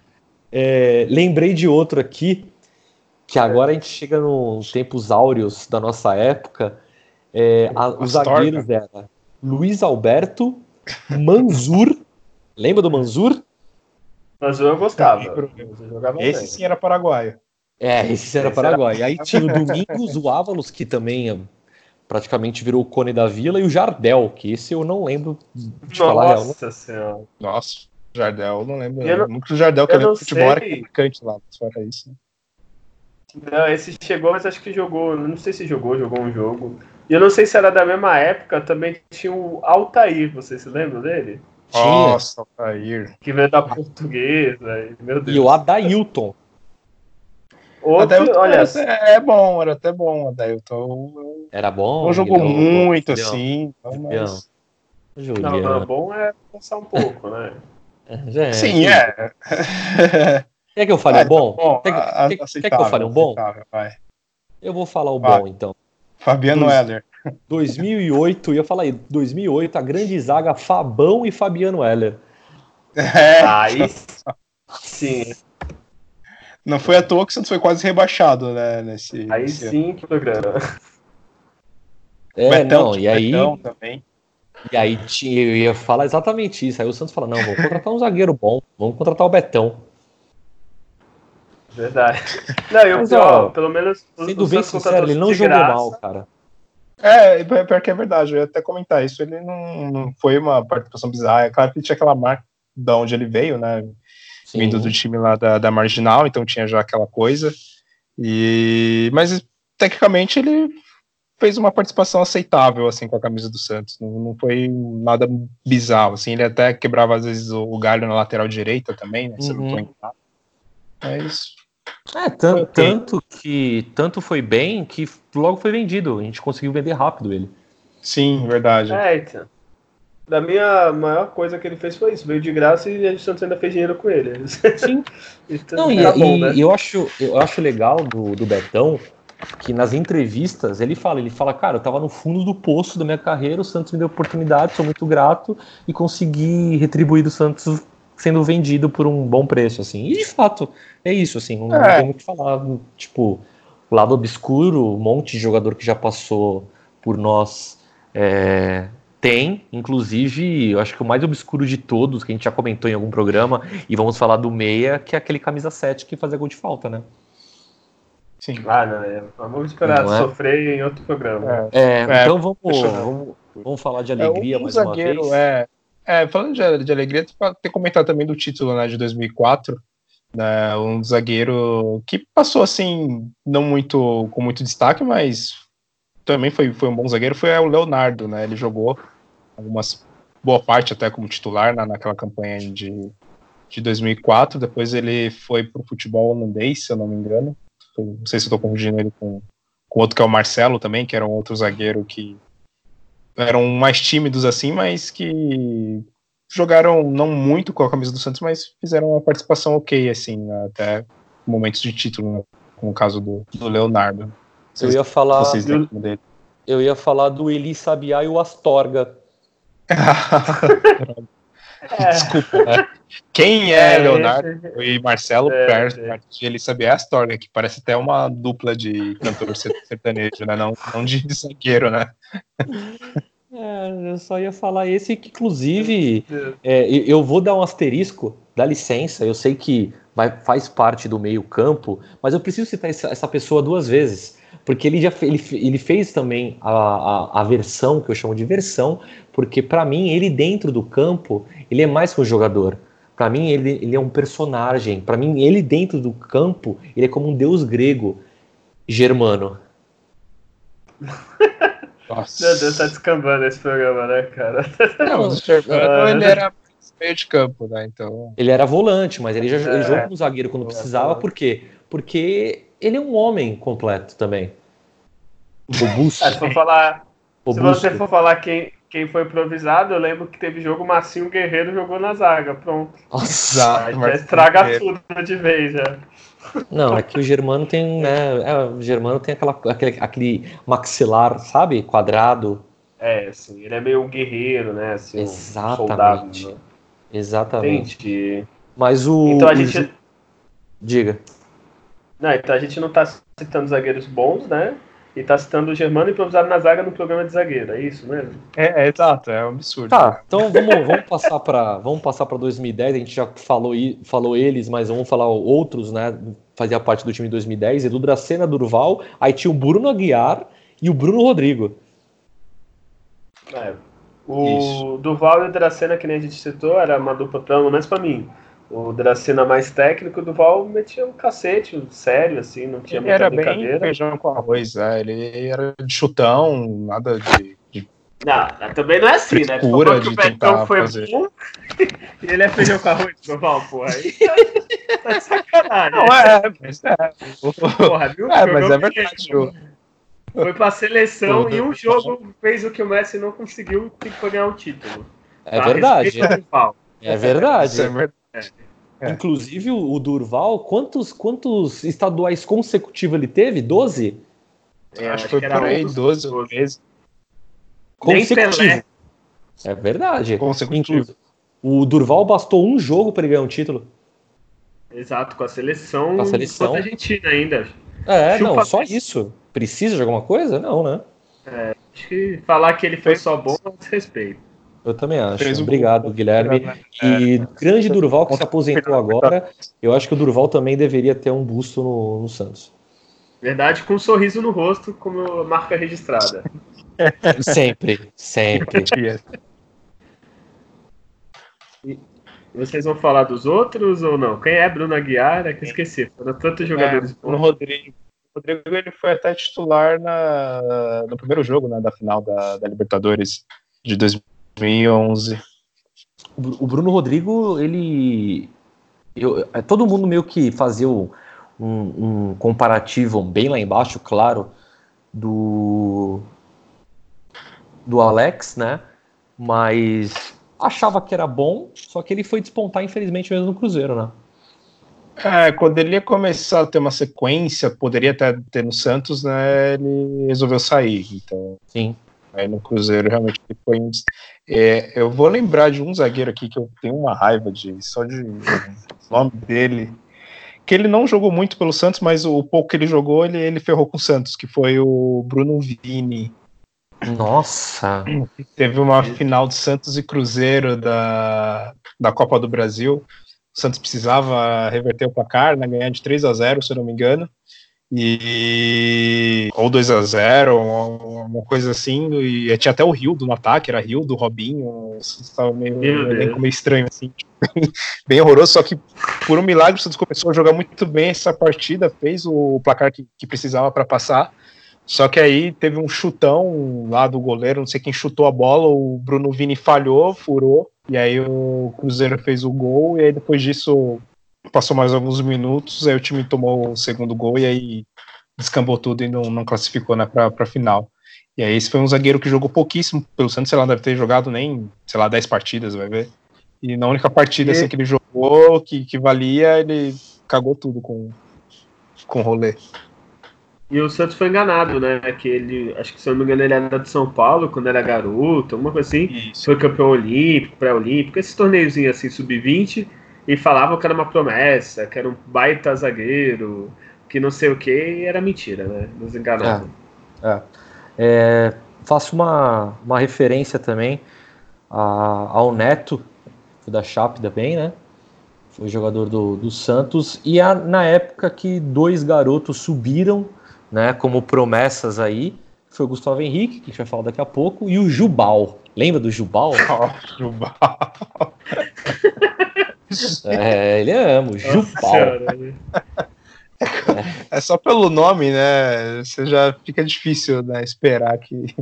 É, lembrei de outro aqui, que agora a gente chega nos tempos áureos da nossa época, é, a, os zagueiros era Luiz Alberto, Manzur. Lembra do Manzur? Manzur eu gostava. esse sim era paraguaio. É, esse sim era paraguaio. Aí tinha o Domingos, o Ávalos, que também praticamente virou o Cone da Vila, e o Jardel, que esse eu não lembro de Nossa falar real. Nossa senhora. Nossa, Jardel, não lembro. Eu não, Muito Jardel que eu, eu lembro futebol era marcante lá, fora isso. Não, esse chegou, mas acho que jogou. Não sei se jogou, jogou um jogo. E eu não sei se era da mesma época, também tinha o Altair, vocês se lembram dele? Tinha. Nossa, Altair. Que veio da portuguesa. e- Meu Deus. E o Adailton. Outro, Adailton olha, era é bom, era até bom, Adailton. Era bom. Não jogou muito Julião. assim, então, mas... Não, não, bom é pensar um pouco, né? É, Sim, é. Quer que eu fale Ah, um bom? bom, quer, que- a- quer- quer aceitável, que eu fale um bom? vai. Eu vou falar o Vai. bom, então. Fabiano Dois. Heller. 2008, eu ia falar aí, 2008, a grande zaga Fabão e Fabiano Heller. É, Aí sim, não foi à toa que o Santos foi quase rebaixado, né? Nesse, aí nesse ano. sim que programa. É, Betão, não, e aí, Betão também. e aí tinha- eu ia falar exatamente isso. Aí o Santos fala: não, vamos contratar um zagueiro bom, vamos contratar o Betão. Verdade. Não, eu, Mas, pior, ó, pelo menos. o- Sendo bem sincero, ele não jogou graça. mal, cara. É, pior que é verdade, eu ia até comentar isso. Ele não, não foi uma participação bizarra. É claro que ele tinha aquela marca de onde ele veio, né? Sim. Vindo do time lá da, da Marginal, então tinha já aquela coisa. E Mas tecnicamente ele fez uma participação aceitável assim com a camisa do Santos. Não, não foi nada bizarro. Assim, ele até quebrava às vezes o, galho na lateral direita também, né? Se eu não Uhum. enganado. Mas É, tan- Foi ok. tanto que tanto foi bem que logo foi vendido. A gente conseguiu vender rápido ele. sim, verdade. É, então. Da minha maior coisa que ele fez foi isso. Veio de graça e a Santos ainda fez dinheiro com ele. Sim. Então, Não, e, tá bom, e- né? eu acho, eu acho legal do, do Betão que nas entrevistas ele fala, ele fala, cara, eu tava no fundo do poço da minha carreira, o Santos me deu oportunidade, sou muito grato e consegui retribuir do Santos sendo vendido por um bom preço, assim. E de fato, é isso, assim, não, não É. tem muito o que falar. Tipo, o lado obscuro, um monte de jogador que já passou por nós é, tem, inclusive, eu acho que o mais obscuro de todos, que a gente já comentou em algum programa, e vamos falar do meia, que é aquele camisa 7 que fazia gol de falta, né? Sim. Ah, não, é. Vamos esperar Não é? sofrer em outro programa. É. É, É, então vamos, vamos, vamos falar de É, alegria um mais uma zagueiro, vez. É, é, falando de, de alegria, ter comentado também do título né, de 2004, né, um zagueiro que passou assim, não muito com muito destaque, mas também foi, foi um bom zagueiro, foi o Leonardo, né? Ele jogou algumas boa parte até como titular na, naquela campanha de, de 2004. Depois ele foi para o futebol holandês, se eu não me engano. Não sei se estou confundindo ele com, com outro que é o Marcelo também, que era um outro zagueiro que eram mais tímidos assim, mas que jogaram não muito com a camisa do Santos, mas fizeram uma participação ok, assim, né, até momentos de título, né, como o caso do, do Leonardo. Eu ia falar, Vocês dele? eu ia falar do Eli Sabiá e o Astorga. Desculpa. né? Quem é, É, Leonardo esse- e Marcelo É, perto é. de a Astorga, que parece até uma dupla de cantor sertanejo, né? Não, não de de zagueiro, né? É, eu só ia falar esse que, inclusive, é, eu eu vou dar um asterisco, dá licença, eu sei que vai, faz parte do meio campo, mas eu preciso citar essa, essa pessoa duas vezes, porque ele já ele, ele fez também a, a, a versão, que eu chamo de versão, porque para mim, ele dentro do campo, ele é mais que um jogador. Para mim, ele, ele é um personagem. Para mim, ele dentro do campo, ele é como um deus grego germano. Nossa. Meu Deus, tá descambando esse programa, né, cara? Não, o Germano, Ah, ele era meio de campo, né? Então. Ele era volante, mas ele já ele É. jogou como zagueiro quando Ele precisava, volante. por quê? Porque ele é um homem completo também. Robusto. Ah, se for falar, se robusto. você for falar quem, quem foi improvisado, eu lembro que teve jogo Massinho Guerreiro jogou na zaga. Pronto. Nossa. Aí estraga Guerreiro. tudo de vez já. Não, é que o Germano tem, né? é, o Germano tem aquela, aquele, aquele maxilar, sabe? Quadrado. É, assim, ele é meio um guerreiro, né? Assim, um Exatamente. soldado. Né? Exatamente. Entendi. Mas o. Então a o gente. Ju- Diga. Não, então a gente não tá citando zagueiros bons, né? E tá citando o Germano improvisado na zaga no programa de zagueiro, é isso mesmo? É, é exato, é um absurdo. Tá, então vamos, vamos passar para vamos passar para 2010. A gente já falou, falou eles, mas vamos falar outros, né? Fazia parte do time de 2010. Edu Dracena, Durval. Aí tinha o Bruno Aguiar e o Bruno Rodrigo. É. O Duval e o Dracena, que nem a gente citou, era uma dupla, pelo menos pra mim, o Dracena mais técnico, o Duval metia um cacete, um sério, assim, não tinha Ele muita era brincadeira. bem feijão com arroz, é, ele era de chutão, nada de. de- Não, também não é assim, né? Que de o Betão foi fazer. bom e ele é feijão com arroz, Duval, porra. Aí tá de sacanagem. Não, é, mas é. Porra, viu? É, mas é verdade. o- Foi pra seleção O- e um jogo fez o que o Messi não conseguiu e foi ganhar um título. É Tá? verdade. O Duval. É verdade. É verdade. É. Inclusive, o Durval, quantos, quantos estaduais consecutivos ele teve? 12? É, Acho que foi por aí, um dos 12 12. meses Nem Consecutivo. É verdade. consecutivos. Inclu- O Durval bastou um jogo para ele ganhar um título. Exato, com a seleção, Com a seleção. contra a Argentina ainda. É, Chupa não, só isso. Precisa de alguma coisa? Não, né? Acho que falar que ele foi só bom é um desrespeito. Eu também acho. O Obrigado, gol. Guilherme. E grande Durval que se aposentou agora. Eu acho que o Durval também deveria ter um busto no, no Santos. Verdade, com um sorriso no rosto, como marca registrada. Sempre, sempre. Vocês vão falar dos outros ou não? Quem é Bruno Aguiar? É que eu esqueci. Foram tantos jogadores. É, no Rodrigo. O Rodrigo ele foi até titular na, no primeiro jogo né, da final da, da Libertadores de 2011. O Bru- o Bruno Rodrigo, ele. eu- é, todo mundo meio que fazia um, um comparativo bem lá embaixo, claro, do. do Alex, né? Mas achava que era bom, só que ele foi despontar, infelizmente, mesmo no Cruzeiro, né? É, quando ele ia começar a ter uma sequência, poderia até ter no Santos, né? Ele resolveu sair. Então, Sim. Aí no Cruzeiro realmente foi um. É, eu vou lembrar de um zagueiro aqui que eu tenho uma raiva de só de nome dele. Que ele não jogou muito pelo Santos, mas o pouco que ele jogou, ele, ele ferrou com o Santos, que foi o Bruno Vini. Nossa. Teve uma final de Santos e Cruzeiro da, da Copa do Brasil. O Santos precisava reverter o placar, né, ganhar de 3 a 0 se eu não me engano. E, ou 2 a 0 uma, uma coisa assim. E tinha até o Rio no ataque, era Rio do Robinho. Estava meio, Deus. meio estranho, assim, bem, bem horroroso. Só que por um milagre o Santos começou a jogar muito bem essa partida, fez o placar que, que precisava para passar. Só que aí teve um chutão lá do goleiro, não sei quem chutou a bola, o Bruno Vini falhou, furou, e aí o Cruzeiro fez o gol, e aí depois disso passou mais alguns minutos, aí o time tomou o segundo gol e aí descambou tudo e não, não classificou né, pra, pra final. E aí esse foi um zagueiro que jogou pouquíssimo pelo Santos, sei lá, deve ter jogado nem, sei lá, 10 partidas, vai ver. E na única partida E- assim, que ele jogou, que, que valia, ele cagou tudo com, com o rolê. E o Santos foi enganado, né? Que ele, acho que se eu não me engano, ele era de São Paulo quando era garoto, alguma coisa assim. Isso. Foi campeão olímpico, pré-olímpico, esses torneiozinhos assim, sub-20, e falavam que era uma promessa, que era um baita zagueiro, que não sei o que, e era mentira, né? Nos enganavam. É. É, faço uma, uma referência também a- ao Neto, foi da Chape também, né? Foi jogador do, do Santos. E a- na época que dois garotos subiram, né, como promessas aí, foi o Gustavo Henrique, que a gente vai falar daqui a pouco, e o Jubal. Lembra do Jubal? Jubal. É, ele ama, o. Senhora, né? É só pelo nome, né? Você já fica difícil né, esperar que,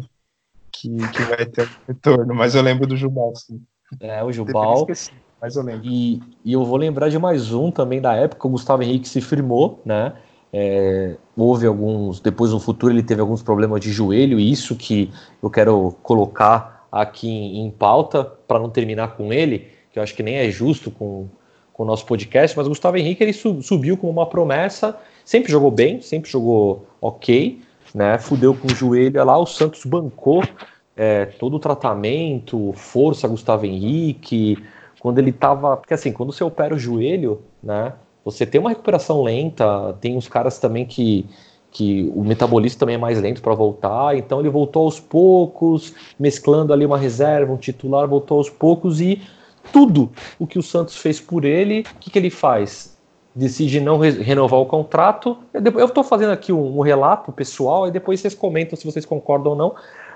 que, que vai ter um retorno. Mas eu lembro do Jubal, sim. É, o Jubal. esqueci, mas eu lembro. E, e eu vou lembrar de mais um também da época, o Gustavo Henrique se firmou, né? É, houve alguns, depois no futuro ele teve alguns problemas de joelho, e isso que eu quero colocar aqui em, em pauta para não terminar com ele, que eu acho que nem é justo com, com o nosso podcast, mas o Gustavo Henrique ele su- subiu como uma promessa, sempre jogou bem, sempre jogou ok, né? Fudeu com o joelho lá, o Santos bancou é, todo o tratamento, força Gustavo Henrique, quando ele tava. Porque assim, quando você opera o joelho, né? Você tem uma recuperação lenta, tem uns caras também que, que o metabolismo também é mais lento para voltar, então ele voltou aos poucos, mesclando ali uma reserva, um titular, voltou aos poucos e tudo o que o Santos fez por ele, o que, que ele faz? Decide não re- renovar o contrato. Eu estou fazendo aqui um, um relato pessoal, e depois vocês comentam se vocês concordam ou não,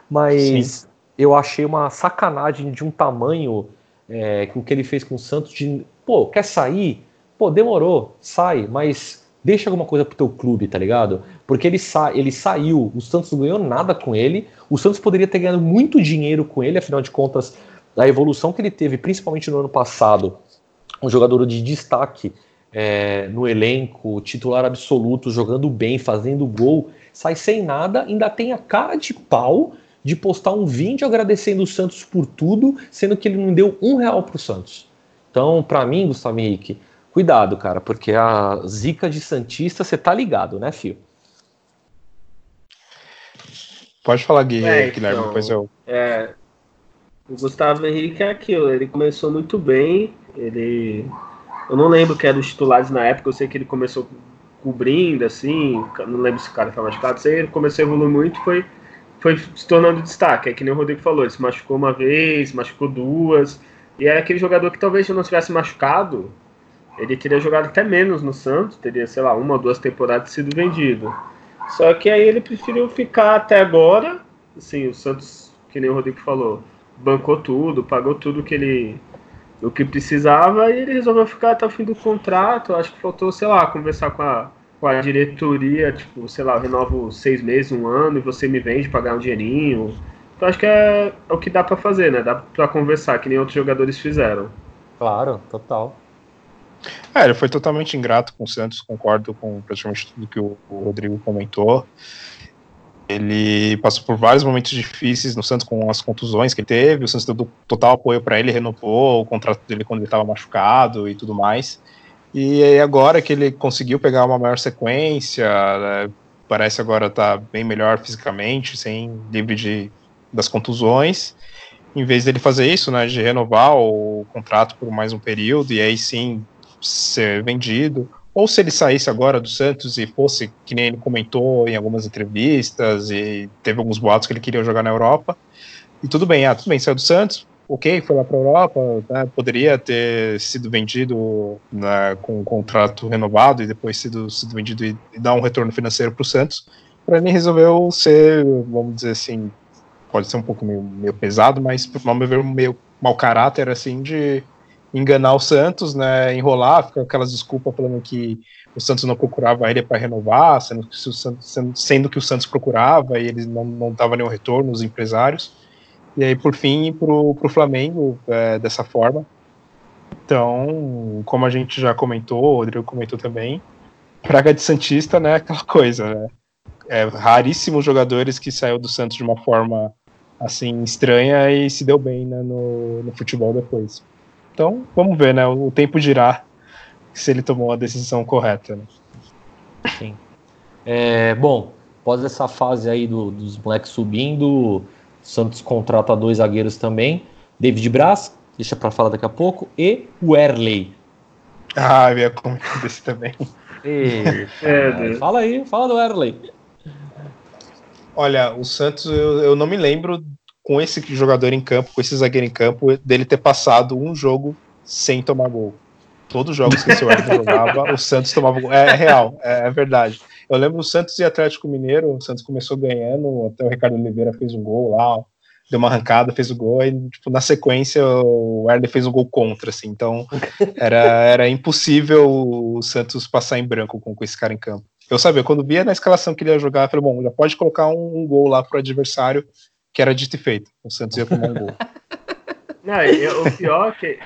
mas eu achei uma sacanagem de um tamanho é, com o que ele fez com o Santos de, pô, quer sair? Pô, demorou, sai, mas deixa alguma coisa pro teu clube, tá ligado? Porque ele, sa ele saiu, o Santos não ganhou nada com ele, o Santos poderia ter ganhado muito dinheiro com ele, afinal de contas, a evolução que ele teve, principalmente no ano passado, um jogador de destaque é, no elenco, titular absoluto, jogando bem, fazendo gol, sai sem nada, ainda tem a cara de pau de postar um vídeo agradecendo o Santos por tudo, sendo que ele não deu um real pro Santos. Então, para mim, Gustavo Henrique, cuidado, cara, porque a zica de Santista, você tá ligado, né, Fio? Pode falar, é, Guilherme, então, depois eu. É, o Gustavo Henrique é aquilo, ele começou muito bem, ele. Eu não lembro que era os titulares na época, eu sei que ele começou cobrindo, assim, não lembro se o cara tá machucado, sei, ele começou a evoluir muito, foi, foi se tornando destaque, é que nem o Rodrigo falou, ele se machucou uma vez, machucou duas, e é aquele jogador que talvez se não tivesse machucado, ele teria jogado até menos no Santos, teria, sei lá, uma ou duas temporadas sido vendido. Só que aí ele preferiu ficar até agora, assim, o Santos, que nem o Rodrigo falou, bancou tudo, pagou tudo que ele o que precisava e ele resolveu ficar até o fim do contrato. Acho que faltou, sei lá, conversar com a, com a diretoria, tipo, sei lá, eu renovo seis meses, um ano e você me vende pagar um dinheirinho. Então acho que é, é o que dá para fazer, né? Dá para conversar, que nem outros jogadores fizeram. Claro, total. É, ele foi totalmente ingrato com o Santos, concordo com praticamente tudo que o, o Rodrigo comentou. Ele passou por vários momentos difíceis no Santos com as contusões que ele teve. O Santos deu total apoio para ele, renovou o contrato dele quando ele estava machucado e tudo mais. E agora que ele conseguiu pegar uma maior sequência, né, parece agora estar tá bem melhor fisicamente, sem livre de, das contusões. Em vez dele fazer isso, né, de renovar o contrato por mais um período e aí sim ser vendido, ou se ele saísse agora do Santos e fosse, que nem ele comentou em algumas entrevistas, e teve alguns boatos que ele queria jogar na Europa, e tudo bem, ah, tudo bem, saiu do Santos, ok, foi lá para a Europa, né, poderia ter sido vendido né, com um contrato renovado e depois sido, sido vendido e, e dar um retorno financeiro para o Santos, para ele resolveu ser, vamos dizer assim, pode ser um pouco meio, meio pesado, mas, ao meu ver, meio mau caráter, assim, de enganar o Santos, né, enrolar, ficar aquelas desculpas falando que o Santos não procurava ele para renovar, sendo que, o Santos, sendo que o Santos procurava e eles não, não dava nenhum retorno, os empresários. E aí, por fim, para o Flamengo é, dessa forma. Então, como a gente já comentou, o Rodrigo comentou também, praga de Santista, né, aquela coisa, né? É raríssimos jogadores que saiu do Santos de uma forma assim estranha e se deu bem né, no, no futebol depois. Então, vamos ver, né? O tempo dirá se ele tomou a decisão correta. Né? Sim. É, bom, após essa fase aí do, dos moleques subindo, Santos contrata dois zagueiros também. David Braz, deixa para falar daqui a pouco, e o Erley. Ah, eu ia comentar desse também. E, é, fala aí, fala do Erley. Olha, o Santos, eu, eu não me lembro com esse jogador em campo, com esse zagueiro em campo, dele ter passado um jogo sem tomar gol. Todos os jogos que o seu jogava, o Santos tomava gol. É, é real, é, é, verdade. Eu lembro o Santos e Atlético Mineiro, o Santos começou ganhando, até o Ricardo Oliveira fez um gol lá, deu uma arrancada, fez o gol, e tipo, na sequência o Werner fez um gol contra, assim, então era, era impossível o Santos passar em branco com, com esse cara em campo. Eu sabia, quando via na escalação que ele ia jogar, eu falei, bom, já pode colocar um, um gol lá pro adversário, que era dito e feito. O Santos ia tomar um gol. Não, o pior é que,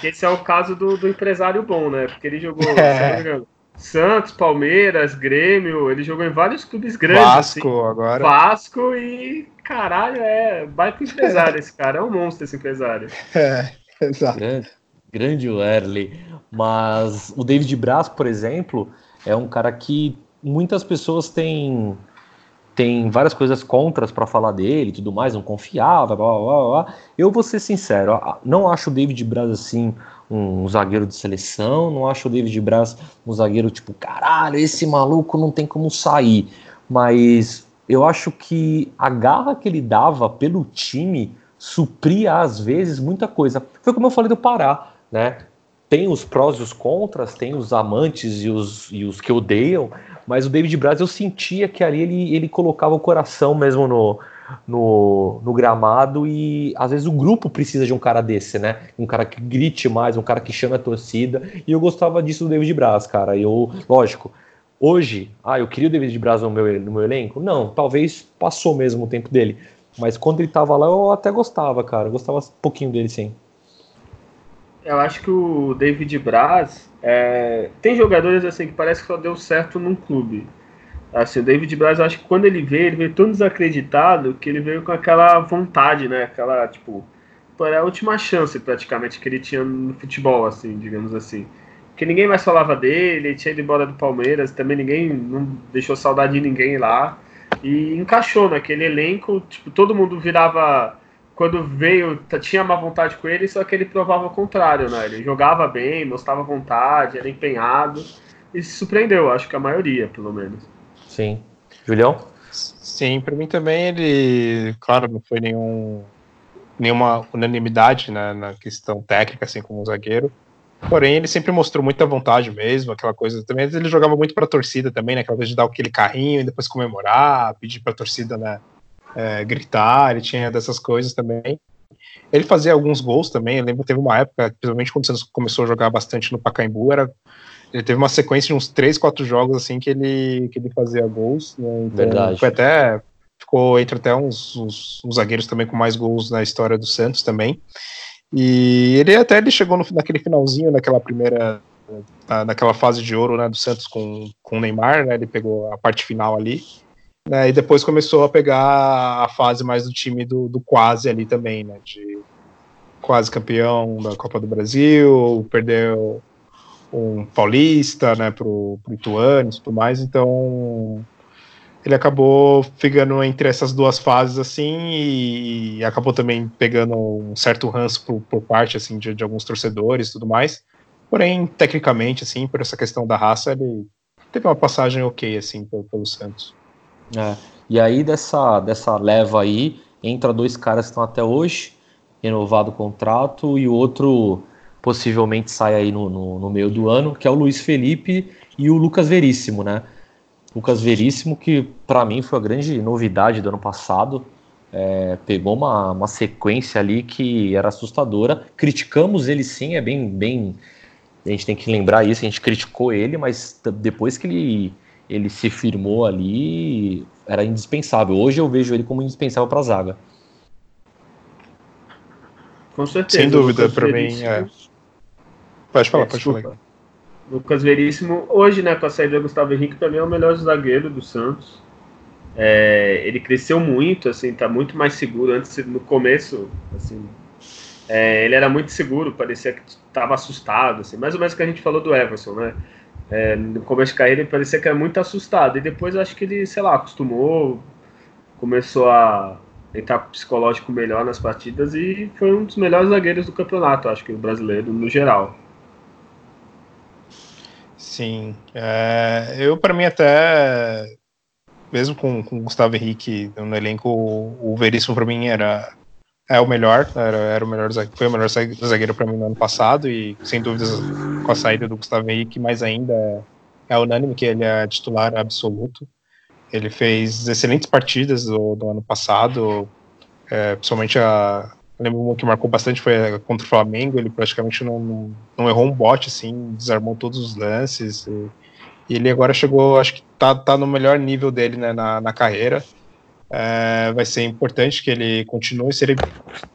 que, esse é o caso do, do empresário bom, né? Porque ele jogou é. Santos, Palmeiras, Grêmio, ele jogou em vários clubes grandes. Vasco assim. agora. Vasco e caralho, é baita empresário esse cara, é um monstro esse empresário. É, exato. Grande, grande Werley. Mas o David Braz, por exemplo, é um cara que muitas pessoas têm tem várias coisas contras para falar dele tudo mais, não confiava, blá, blá, blá, blá. Eu vou ser sincero, não acho o David Braz assim um zagueiro de seleção, não acho o David Braz um zagueiro tipo, caralho, esse maluco não tem como sair. Mas eu acho que a garra que ele dava pelo time supria às vezes muita coisa. Foi como eu falei do Pará, né? Tem os prós e os contras, tem os amantes e os, e os que odeiam, mas o David Braz eu sentia que ali ele, ele colocava o coração mesmo no, no, no gramado e às vezes o grupo precisa de um cara desse, né? Um cara que grite mais, um cara que chame a torcida. E eu gostava disso do David Braz, cara. Eu, lógico, hoje, ah, eu queria o David Braz no meu, no meu elenco? Não, talvez passou mesmo o tempo dele. Mas quando ele tava lá, eu até gostava, cara. Eu gostava um pouquinho dele, sim. Eu acho que o David Braz é... tem jogadores assim que parece que só deu certo num clube. Assim, o David Braz, eu acho que quando ele veio, ele veio tão desacreditado que ele veio com aquela vontade, né? Aquela, tipo, era a última chance praticamente que ele tinha no futebol, assim, digamos assim. Porque ninguém mais falava dele, ele tinha ido embora do Palmeiras, também ninguém não deixou saudade de ninguém lá. E encaixou naquele elenco, tipo, todo mundo virava. Quando veio, tinha má vontade com ele, só que ele provava o contrário, né? Ele jogava bem, mostrava vontade, era empenhado e se surpreendeu, acho que a maioria, pelo menos. Sim. Julião? Sim, para mim também ele, claro, não foi nenhum, nenhuma unanimidade né, na questão técnica, assim como zagueiro. Porém, ele sempre mostrou muita vontade mesmo, aquela coisa. Também ele jogava muito para a torcida também, né? Aquela coisa de dar aquele carrinho e depois comemorar, pedir para a torcida, né? É, gritar, ele tinha dessas coisas também. Ele fazia alguns gols também. Eu lembro teve uma época, principalmente quando o Santos começou a jogar bastante no Pacaembu, era ele teve uma sequência de uns 3, 4 jogos assim que ele, que ele fazia gols. Né? Então, Verdade. Foi até. Ficou entre até uns, uns, uns, zagueiros também com mais gols na história do Santos também. E ele até ele chegou no, naquele finalzinho, naquela primeira. Na, naquela fase de ouro né, do Santos com, com o Neymar, né, ele pegou a parte final ali. Né, e depois começou a pegar a fase mais do time do, do quase ali também, né? De quase campeão da Copa do Brasil, perdeu um paulista, né, pro, pro Ituano e tudo mais, então ele acabou ficando entre essas duas fases, assim, e, acabou também pegando um certo ranço por, por parte, assim, de, de, alguns torcedores e tudo mais, porém, tecnicamente, assim, por essa questão da raça, ele teve uma passagem ok, assim, pelo, pelo Santos. É, e aí, dessa, dessa leva aí, entra dois caras que estão até hoje, renovado o contrato, e o outro possivelmente sai aí no, no, no, meio do ano, que é o Luiz Felipe e o Lucas Veríssimo, né? Lucas Veríssimo, que para mim foi a grande novidade do ano passado, é, pegou uma, uma sequência ali que era assustadora. Criticamos ele sim, é bem, bem. A gente tem que lembrar isso, a gente criticou ele, mas depois que ele, ele se firmou ali, era indispensável. Hoje eu vejo ele como indispensável para a zaga. Com certeza. Sem dúvida, para mim. É Pode falar, é, pode falar. Lucas Veríssimo, hoje, né, com a saída do Gustavo Henrique, para mim é o melhor zagueiro do Santos. É, ele cresceu muito, assim, tá muito mais seguro. Antes, no começo, assim, é, ele era muito seguro, parecia que estava assustado, assim, mais ou menos o que a gente falou do Everson, né? É, no começo de carreira ele parecia que era muito assustado, e depois acho que ele, sei lá, acostumou, começou a entrar com psicológico melhor nas partidas e foi um dos melhores zagueiros do campeonato, acho que o brasileiro no geral. Sim. É, eu, para mim, até. Mesmo com, com o Gustavo Henrique no elenco, o, o Veríssimo, para mim, era. É o melhor, era, era o melhor foi o melhor zagueiro para mim no ano passado e sem dúvidas com a saída do Gustavo Henrique, mais ainda é, é unânime que ele é titular absoluto. Ele fez excelentes partidas do, do ano passado, é, principalmente a, lembro uma que marcou bastante foi contra o Flamengo, ele praticamente não, não, não errou um bote, assim, desarmou todos os lances. E, e, ele agora chegou, acho que tá, tá no melhor nível dele né, na, na carreira. É, vai ser importante que ele continue, seria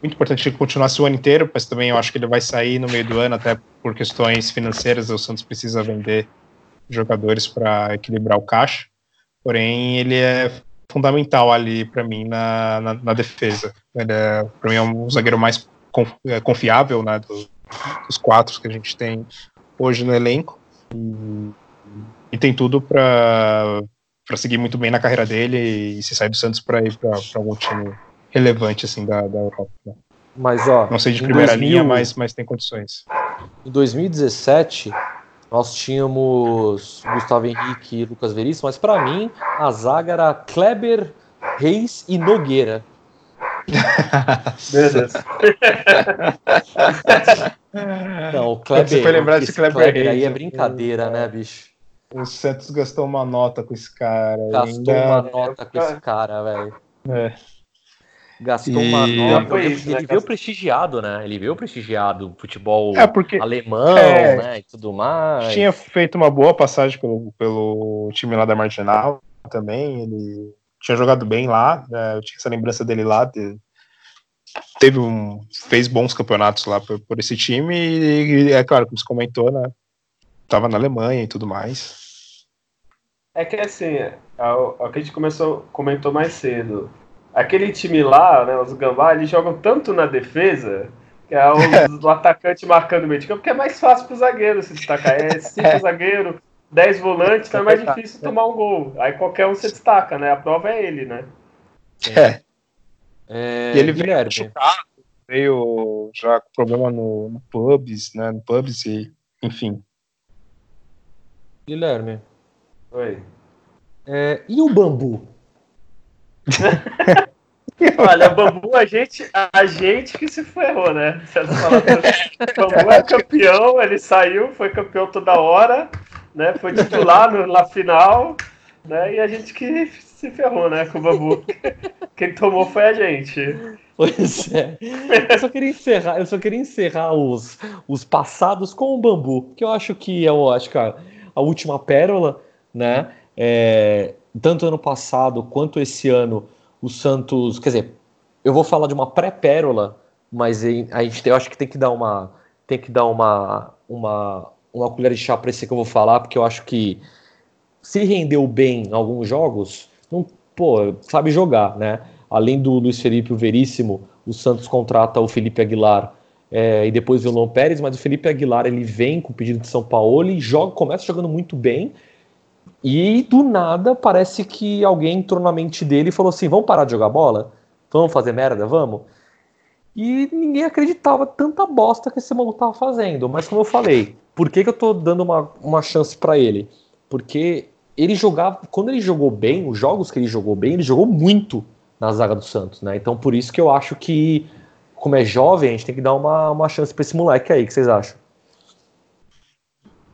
muito importante que ele continuasse o ano inteiro, mas também eu acho que ele vai sair no meio do ano, até por questões financeiras, o Santos precisa vender jogadores para equilibrar o caixa. Porém, ele é fundamental ali para mim na, na, na, defesa. Ele é, para mim é um zagueiro mais é, confiável né, do, dos quatro que a gente tem hoje no elenco e, e tem tudo para para seguir muito bem na carreira dele e se sair do Santos para ir para algum time relevante assim da, da Europa. Né? Mas ó, não sei de primeira 2000, linha, mas mas tem condições. Em 2017 nós tínhamos Gustavo Henrique e Lucas Veríssimo, mas para mim a zaga era Kleber, Reis e Nogueira. Meu Deus. Não, o Kleber. Você foi lembrar desse Kleber, Kleber aí é brincadeira, né, bicho? O Santos gastou uma nota com esse cara. Gastou ainda... uma nota com esse cara, velho. É. Gastou E- uma nota. Foi Ele, isso, né, ele veio prestigiado, né? Ele veio prestigiado futebol É, porque alemão, é, né? E tudo mais. tinha feito uma boa passagem pelo, pelo time lá da Marginal também. Ele tinha jogado bem lá. né, eu tinha essa lembrança dele lá. de- teve um, fez bons campeonatos lá por, por esse time. E, e é claro, como você comentou, né? Tava na Alemanha e tudo mais. É que assim, é o é o que a gente começou, comentou mais cedo. Aquele time lá, né, os Gambá, eles jogam tanto na defesa, que é o atacante marcando o meio de campo, que é mais fácil pro zagueiro se destacar. É cinco zagueiros, 10 volantes, então é mais difícil tomar um gol. Aí qualquer um se destaca, né? A prova é ele, né? É. É, E ele veio machucado, veio já com problema no, no pubs, né? No pubs e, enfim. Guilherme. Oi. É, e o bambu? Olha, Bambu, a gente, a gente que se ferrou, né? Bambu é campeão, ele saiu, foi campeão toda hora, né? Foi titular no, na final, né? E a gente que se ferrou, né? Com o Bambu. Quem tomou foi a gente. Pois é. Eu só queria encerrar, eu só queria encerrar os, os passados com o bambu, que eu acho que é eu acho que a, a última pérola, né? É, tanto ano passado quanto esse ano, o Santos, quer dizer, eu vou falar de uma pré-pérola, mas a gente eu acho que tem que dar uma tem que dar uma uma uma colher de chá para esse que eu vou falar, porque eu acho que se rendeu bem em alguns jogos, não, pô, sabe jogar, né? Além do Luiz Felipe o Veríssimo, o Santos contrata o Felipe Aguilar é, e depois o Lon Pérez, mas o Felipe Aguilar ele vem com o pedido de São Paulo e joga, começa jogando muito bem. E do nada parece que alguém entrou na mente dele e falou assim: vamos parar de jogar bola? Vamos fazer merda? Vamos? E ninguém acreditava tanta bosta que esse maluco tava fazendo. Mas como eu falei, por que, que eu tô dando uma, uma chance para ele? Porque ele jogava, quando ele jogou bem, os jogos que ele jogou bem, ele jogou muito na zaga do Santos, né? Então por isso que eu acho que, como é jovem, a gente tem que dar uma, uma chance pra esse moleque aí, que vocês acham?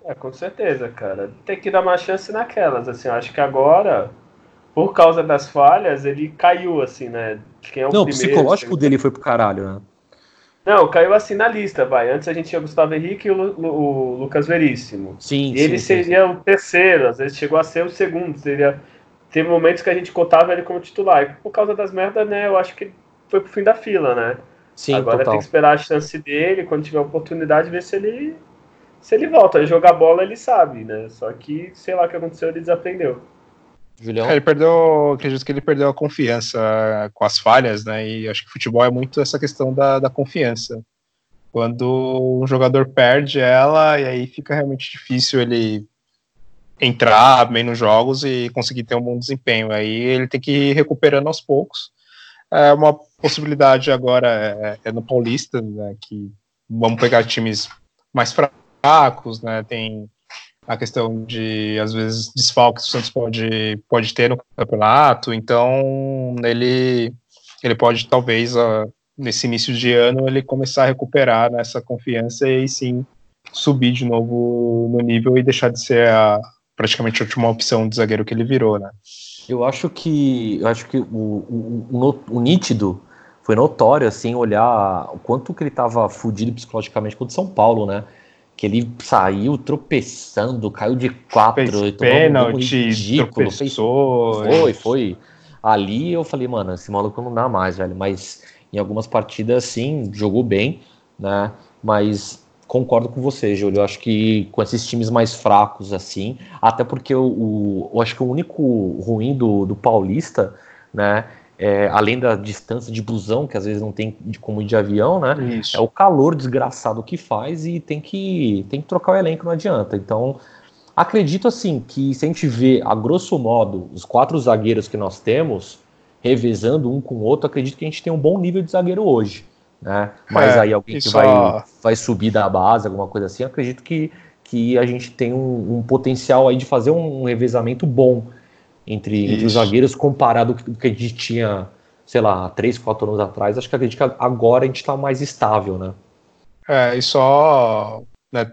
É, com certeza, cara. Tem que dar uma chance naquelas, assim. Eu acho que agora, por causa das falhas, ele caiu, assim, né? Quem é o Não, o primeiro, psicológico segundo- dele foi pro caralho, né? Não, caiu assim na lista, vai. Antes a gente tinha Gustavo Henrique e o, Lu- o Lucas Veríssimo. Sim, E ele sim, sim, seria o terceiro, às vezes chegou a ser o segundo. Seria... Teve momentos que a gente contava ele como titular. E por causa das merdas, né? Eu acho que foi pro fim da fila, né? sim, Agora total. tem que esperar a chance dele, quando tiver oportunidade, ver se ele. Se ele volta. Jogar bola ele sabe, né? Só que, sei lá o que aconteceu, ele desaprendeu. Julião? É, ele perdeu, acredito que ele perdeu a confiança com as falhas, né? E acho que futebol é muito essa questão da, da confiança. Quando um jogador perde ela, e aí fica realmente difícil ele entrar bem nos jogos e conseguir ter um bom desempenho. Aí ele tem que ir recuperando aos poucos. É uma possibilidade agora é, é no Paulista, né? Que vamos pegar times mais fracos, né? Tem a questão de, às vezes, desfalques que o Santos pode, pode ter no campeonato, então ele, ele pode, talvez, nesse início de ano, ele começar a recuperar nessa confiança e sim subir de novo no nível e deixar de ser a, praticamente a última opção de zagueiro que ele virou, né? Eu acho que eu acho que o, o, o, o nítido foi notório assim olhar o quanto que ele estava fudido psicologicamente contra o São Paulo, né? Que ele saiu tropeçando, caiu de quatro, Fez um pênalti, ridículo, fez tropeçou. Foi, foi. Ali eu falei, mano, esse maluco não dá mais, velho. Mas em algumas partidas, sim, jogou bem, né? Mas concordo com você, Júlio. Eu acho que com esses times mais fracos, assim, até porque o, o- eu acho que o único ruim do, do Paulista, né? É, além da distância de busão, que às vezes não tem de- como ir de avião, né? Isso. É o calor desgraçado que faz e tem que, tem que trocar o elenco, não adianta. Então, acredito assim que se a gente vê, a grosso modo, os quatro zagueiros que nós temos, revezando um com o outro, acredito que a gente tem um bom nível de zagueiro hoje. Né? Mas É, aí alguém que só- vai, vai subir da base, alguma coisa assim, acredito que, que a gente tem um, um potencial aí de fazer um revezamento bom entre, entre os zagueiros comparado com o que a gente tinha, sei lá, três, quatro anos atrás. Acho que acredito que agora a gente está mais estável, né? É, e só né,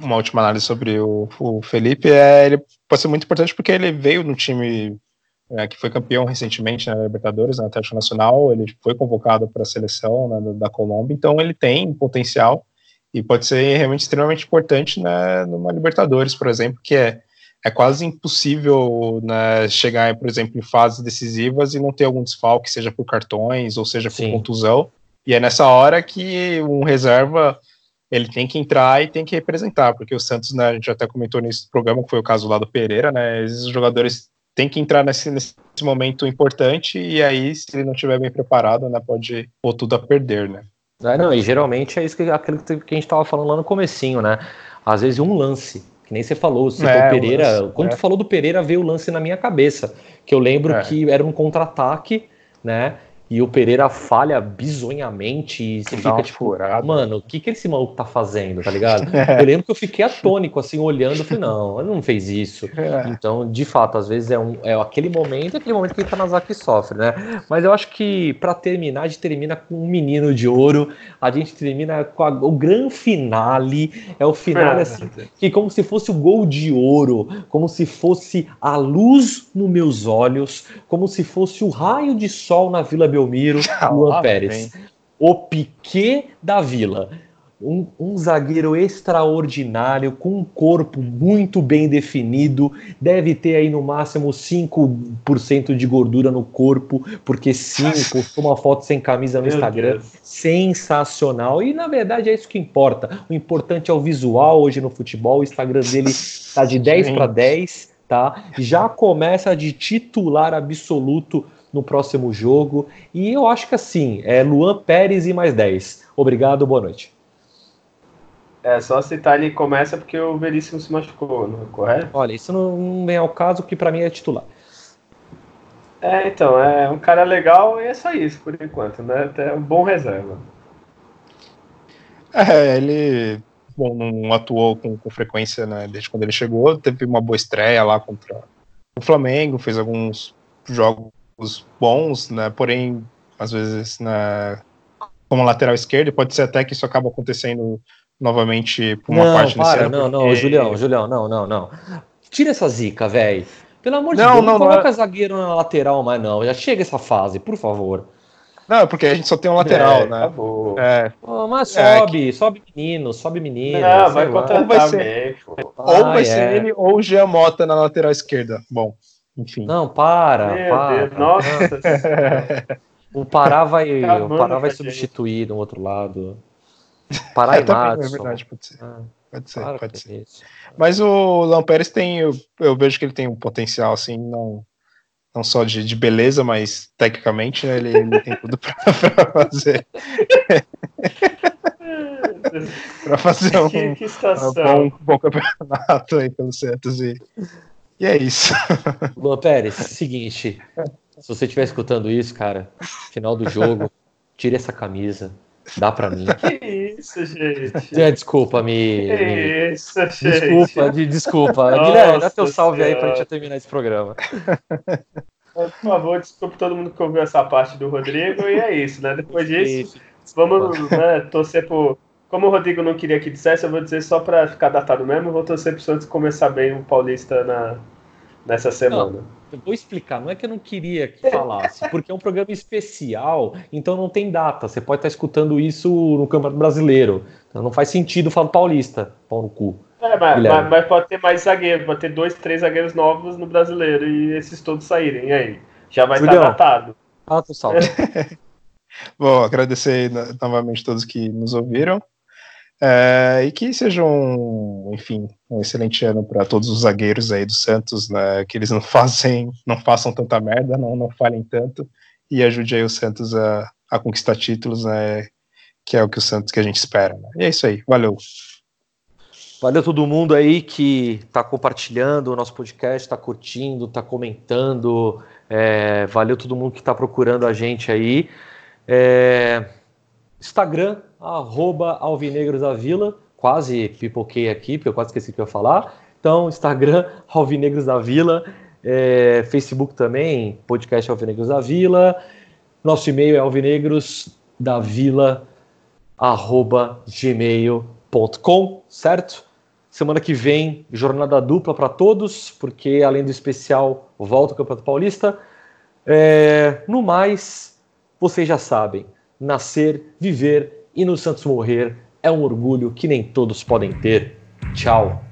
uma última análise sobre o, o Felipe, é, ele pode ser muito importante porque ele veio no time é, que foi campeão recentemente na Libertadores, na Atlético Nacional, ele foi convocado para a seleção né, da Colômbia, então ele tem potencial e pode ser realmente extremamente importante né, numa Libertadores, por exemplo, que é, é quase impossível né, chegar, por exemplo, em fases decisivas e não ter algum desfalque, seja por cartões ou seja por Sim. contusão, e é nessa hora que um reserva ele tem que entrar e tem que representar, porque o Santos, né, a gente até comentou nesse programa, que foi o caso lá do Pereira, né, esses jogadores têm que entrar nesse, nesse momento importante, e aí, se ele não estiver bem preparado, né, pode pôr tudo a perder, né. É, não, e geralmente é isso que, aquilo que a gente estava falando lá no comecinho, né, às vezes um lance, que nem você falou, você é, o Pereira, lance, quando é. tu falou do Pereira, veio o lance na minha cabeça, que eu lembro é. que era um contra-ataque, né, e o Pereira falha bizonhamente e você fica tipo, furada. mano, o que, que esse maluco tá fazendo, tá ligado? É. Eu lembro que eu fiquei atônico, assim, olhando, falei, não, ele não fez isso. É. Então, de fato, às vezes é, um, é aquele momento, aquele momento que o Itanazaki sofre, né? Mas eu acho que, para terminar, a gente termina com um menino de ouro, a gente termina com a, o grande finale, é o finale, assim, que como se fosse o gol de ouro, como se fosse a luz nos meus olhos, como se fosse o raio de sol na Vila Belmiro, Luan Pérez. O Piquet da Vila. Um, um, zagueiro extraordinário, com um corpo muito bem definido, deve ter aí no máximo 5% de gordura no corpo, porque sim, postou uma foto sem camisa no Meu Instagram, Deus. sensacional, e na verdade é isso que importa, o importante é o visual hoje no futebol, o Instagram dele tá de 10 para 10, tá? Já começa de titular absoluto no próximo jogo. E eu acho que assim, é Luan Pérez e mais 10. Obrigado, boa noite. É, só citar ele começa porque o Veríssimo se machucou, não é correto? Olha, isso não vem ao caso, que para mim é titular. É, então, é um cara legal e é só isso por enquanto, né? Até um bom reserva. É, ele bom, não atuou com, com frequência né, desde quando ele chegou, teve uma boa estreia lá contra o Flamengo, fez alguns jogos bons, né? Porém, às vezes, na, como lateral esquerdo, pode ser até que isso acaba acontecendo novamente por uma não, parte para, Não, porque... não, Julião, Julião, não, não, não. Tira essa zica, velho. Pelo amor de não, Deus, não, não coloca não é... zagueiro na lateral mais não. Já chega essa fase, por favor. Não, é porque a gente só tem um lateral, é, né? Acabou. É. Oh, mas é sobe, que... sobe menino, sobe menino. Não, vai contratar ou vai ser, ou vai ser é. ele ou o Jean Mota na lateral esquerda. Bom. Enfim. Não, para, Meu para. Deus, nossa. o Pará vai, o Pará vai substituir no outro lado. Pará é, e Madison. É verdade, pode ser. Ah, pode ser, pode ser. Mas o Lão Pérez tem, eu, eu, vejo que ele tem um potencial, assim, não, não só de, de beleza, mas tecnicamente, né, ele, ele tem tudo para fazer. para fazer um, que, que um bom, bom campeonato aí pelo Santos e e é isso. Luan Pérez, seguinte. Se você estiver escutando isso, cara, final do jogo, tire essa camisa. Dá pra mim. Que isso, gente? É, desculpa, me. Que me... isso, gente? Desculpa, de, desculpa. Nossa Guilherme, dá teu salve senhora. aí pra gente terminar esse programa. Por favor, desculpe todo mundo que ouviu essa parte do Rodrigo. E é isso, né? Depois disso, vamos né, torcer por como o Rodrigo não queria que dissesse, eu vou dizer só para ficar datado mesmo, vou torcer pro Santos começar bem o Paulista na, nessa semana. Não, eu vou explicar, não é que eu não queria que falasse, porque é um programa especial, então não tem data. Você pode estar escutando isso no Campeonato Brasileiro. Então não faz sentido falar Paulista, pau no cu. É, mas, mas, mas, pode ter mais zagueiros, pode ter dois, três zagueiros novos no brasileiro e esses todos saírem. E aí? Já vai Julião, estar datado. Ah, tu salve. Bom, agradecer novamente a todos que nos ouviram. É, e que seja um, enfim, um excelente ano para todos os zagueiros aí do Santos, né, que eles não fazem, não façam tanta merda, não, não falhem tanto e ajude aí o Santos a, a conquistar títulos, né, que é o que o Santos que a gente espera. Né. E é isso aí, valeu. Valeu todo mundo aí que está compartilhando o nosso podcast, está curtindo, está comentando. É, valeu todo mundo que está procurando a gente aí. É, Instagram, arroba Alvinegros da Vila. Quase pipoquei aqui, porque eu quase esqueci o que eu ia falar. Então, Instagram, Alvinegros da Vila. É, Facebook também, podcast Alvinegros da Vila. Nosso e-mail é alvinegrosdavila, arroba gmail.com, certo? Semana que vem, jornada dupla para todos, porque além do especial, volta o Campeonato Paulista. É, no mais, vocês já sabem: nascer, viver e no Santos morrer é um orgulho que nem todos podem ter. Tchau.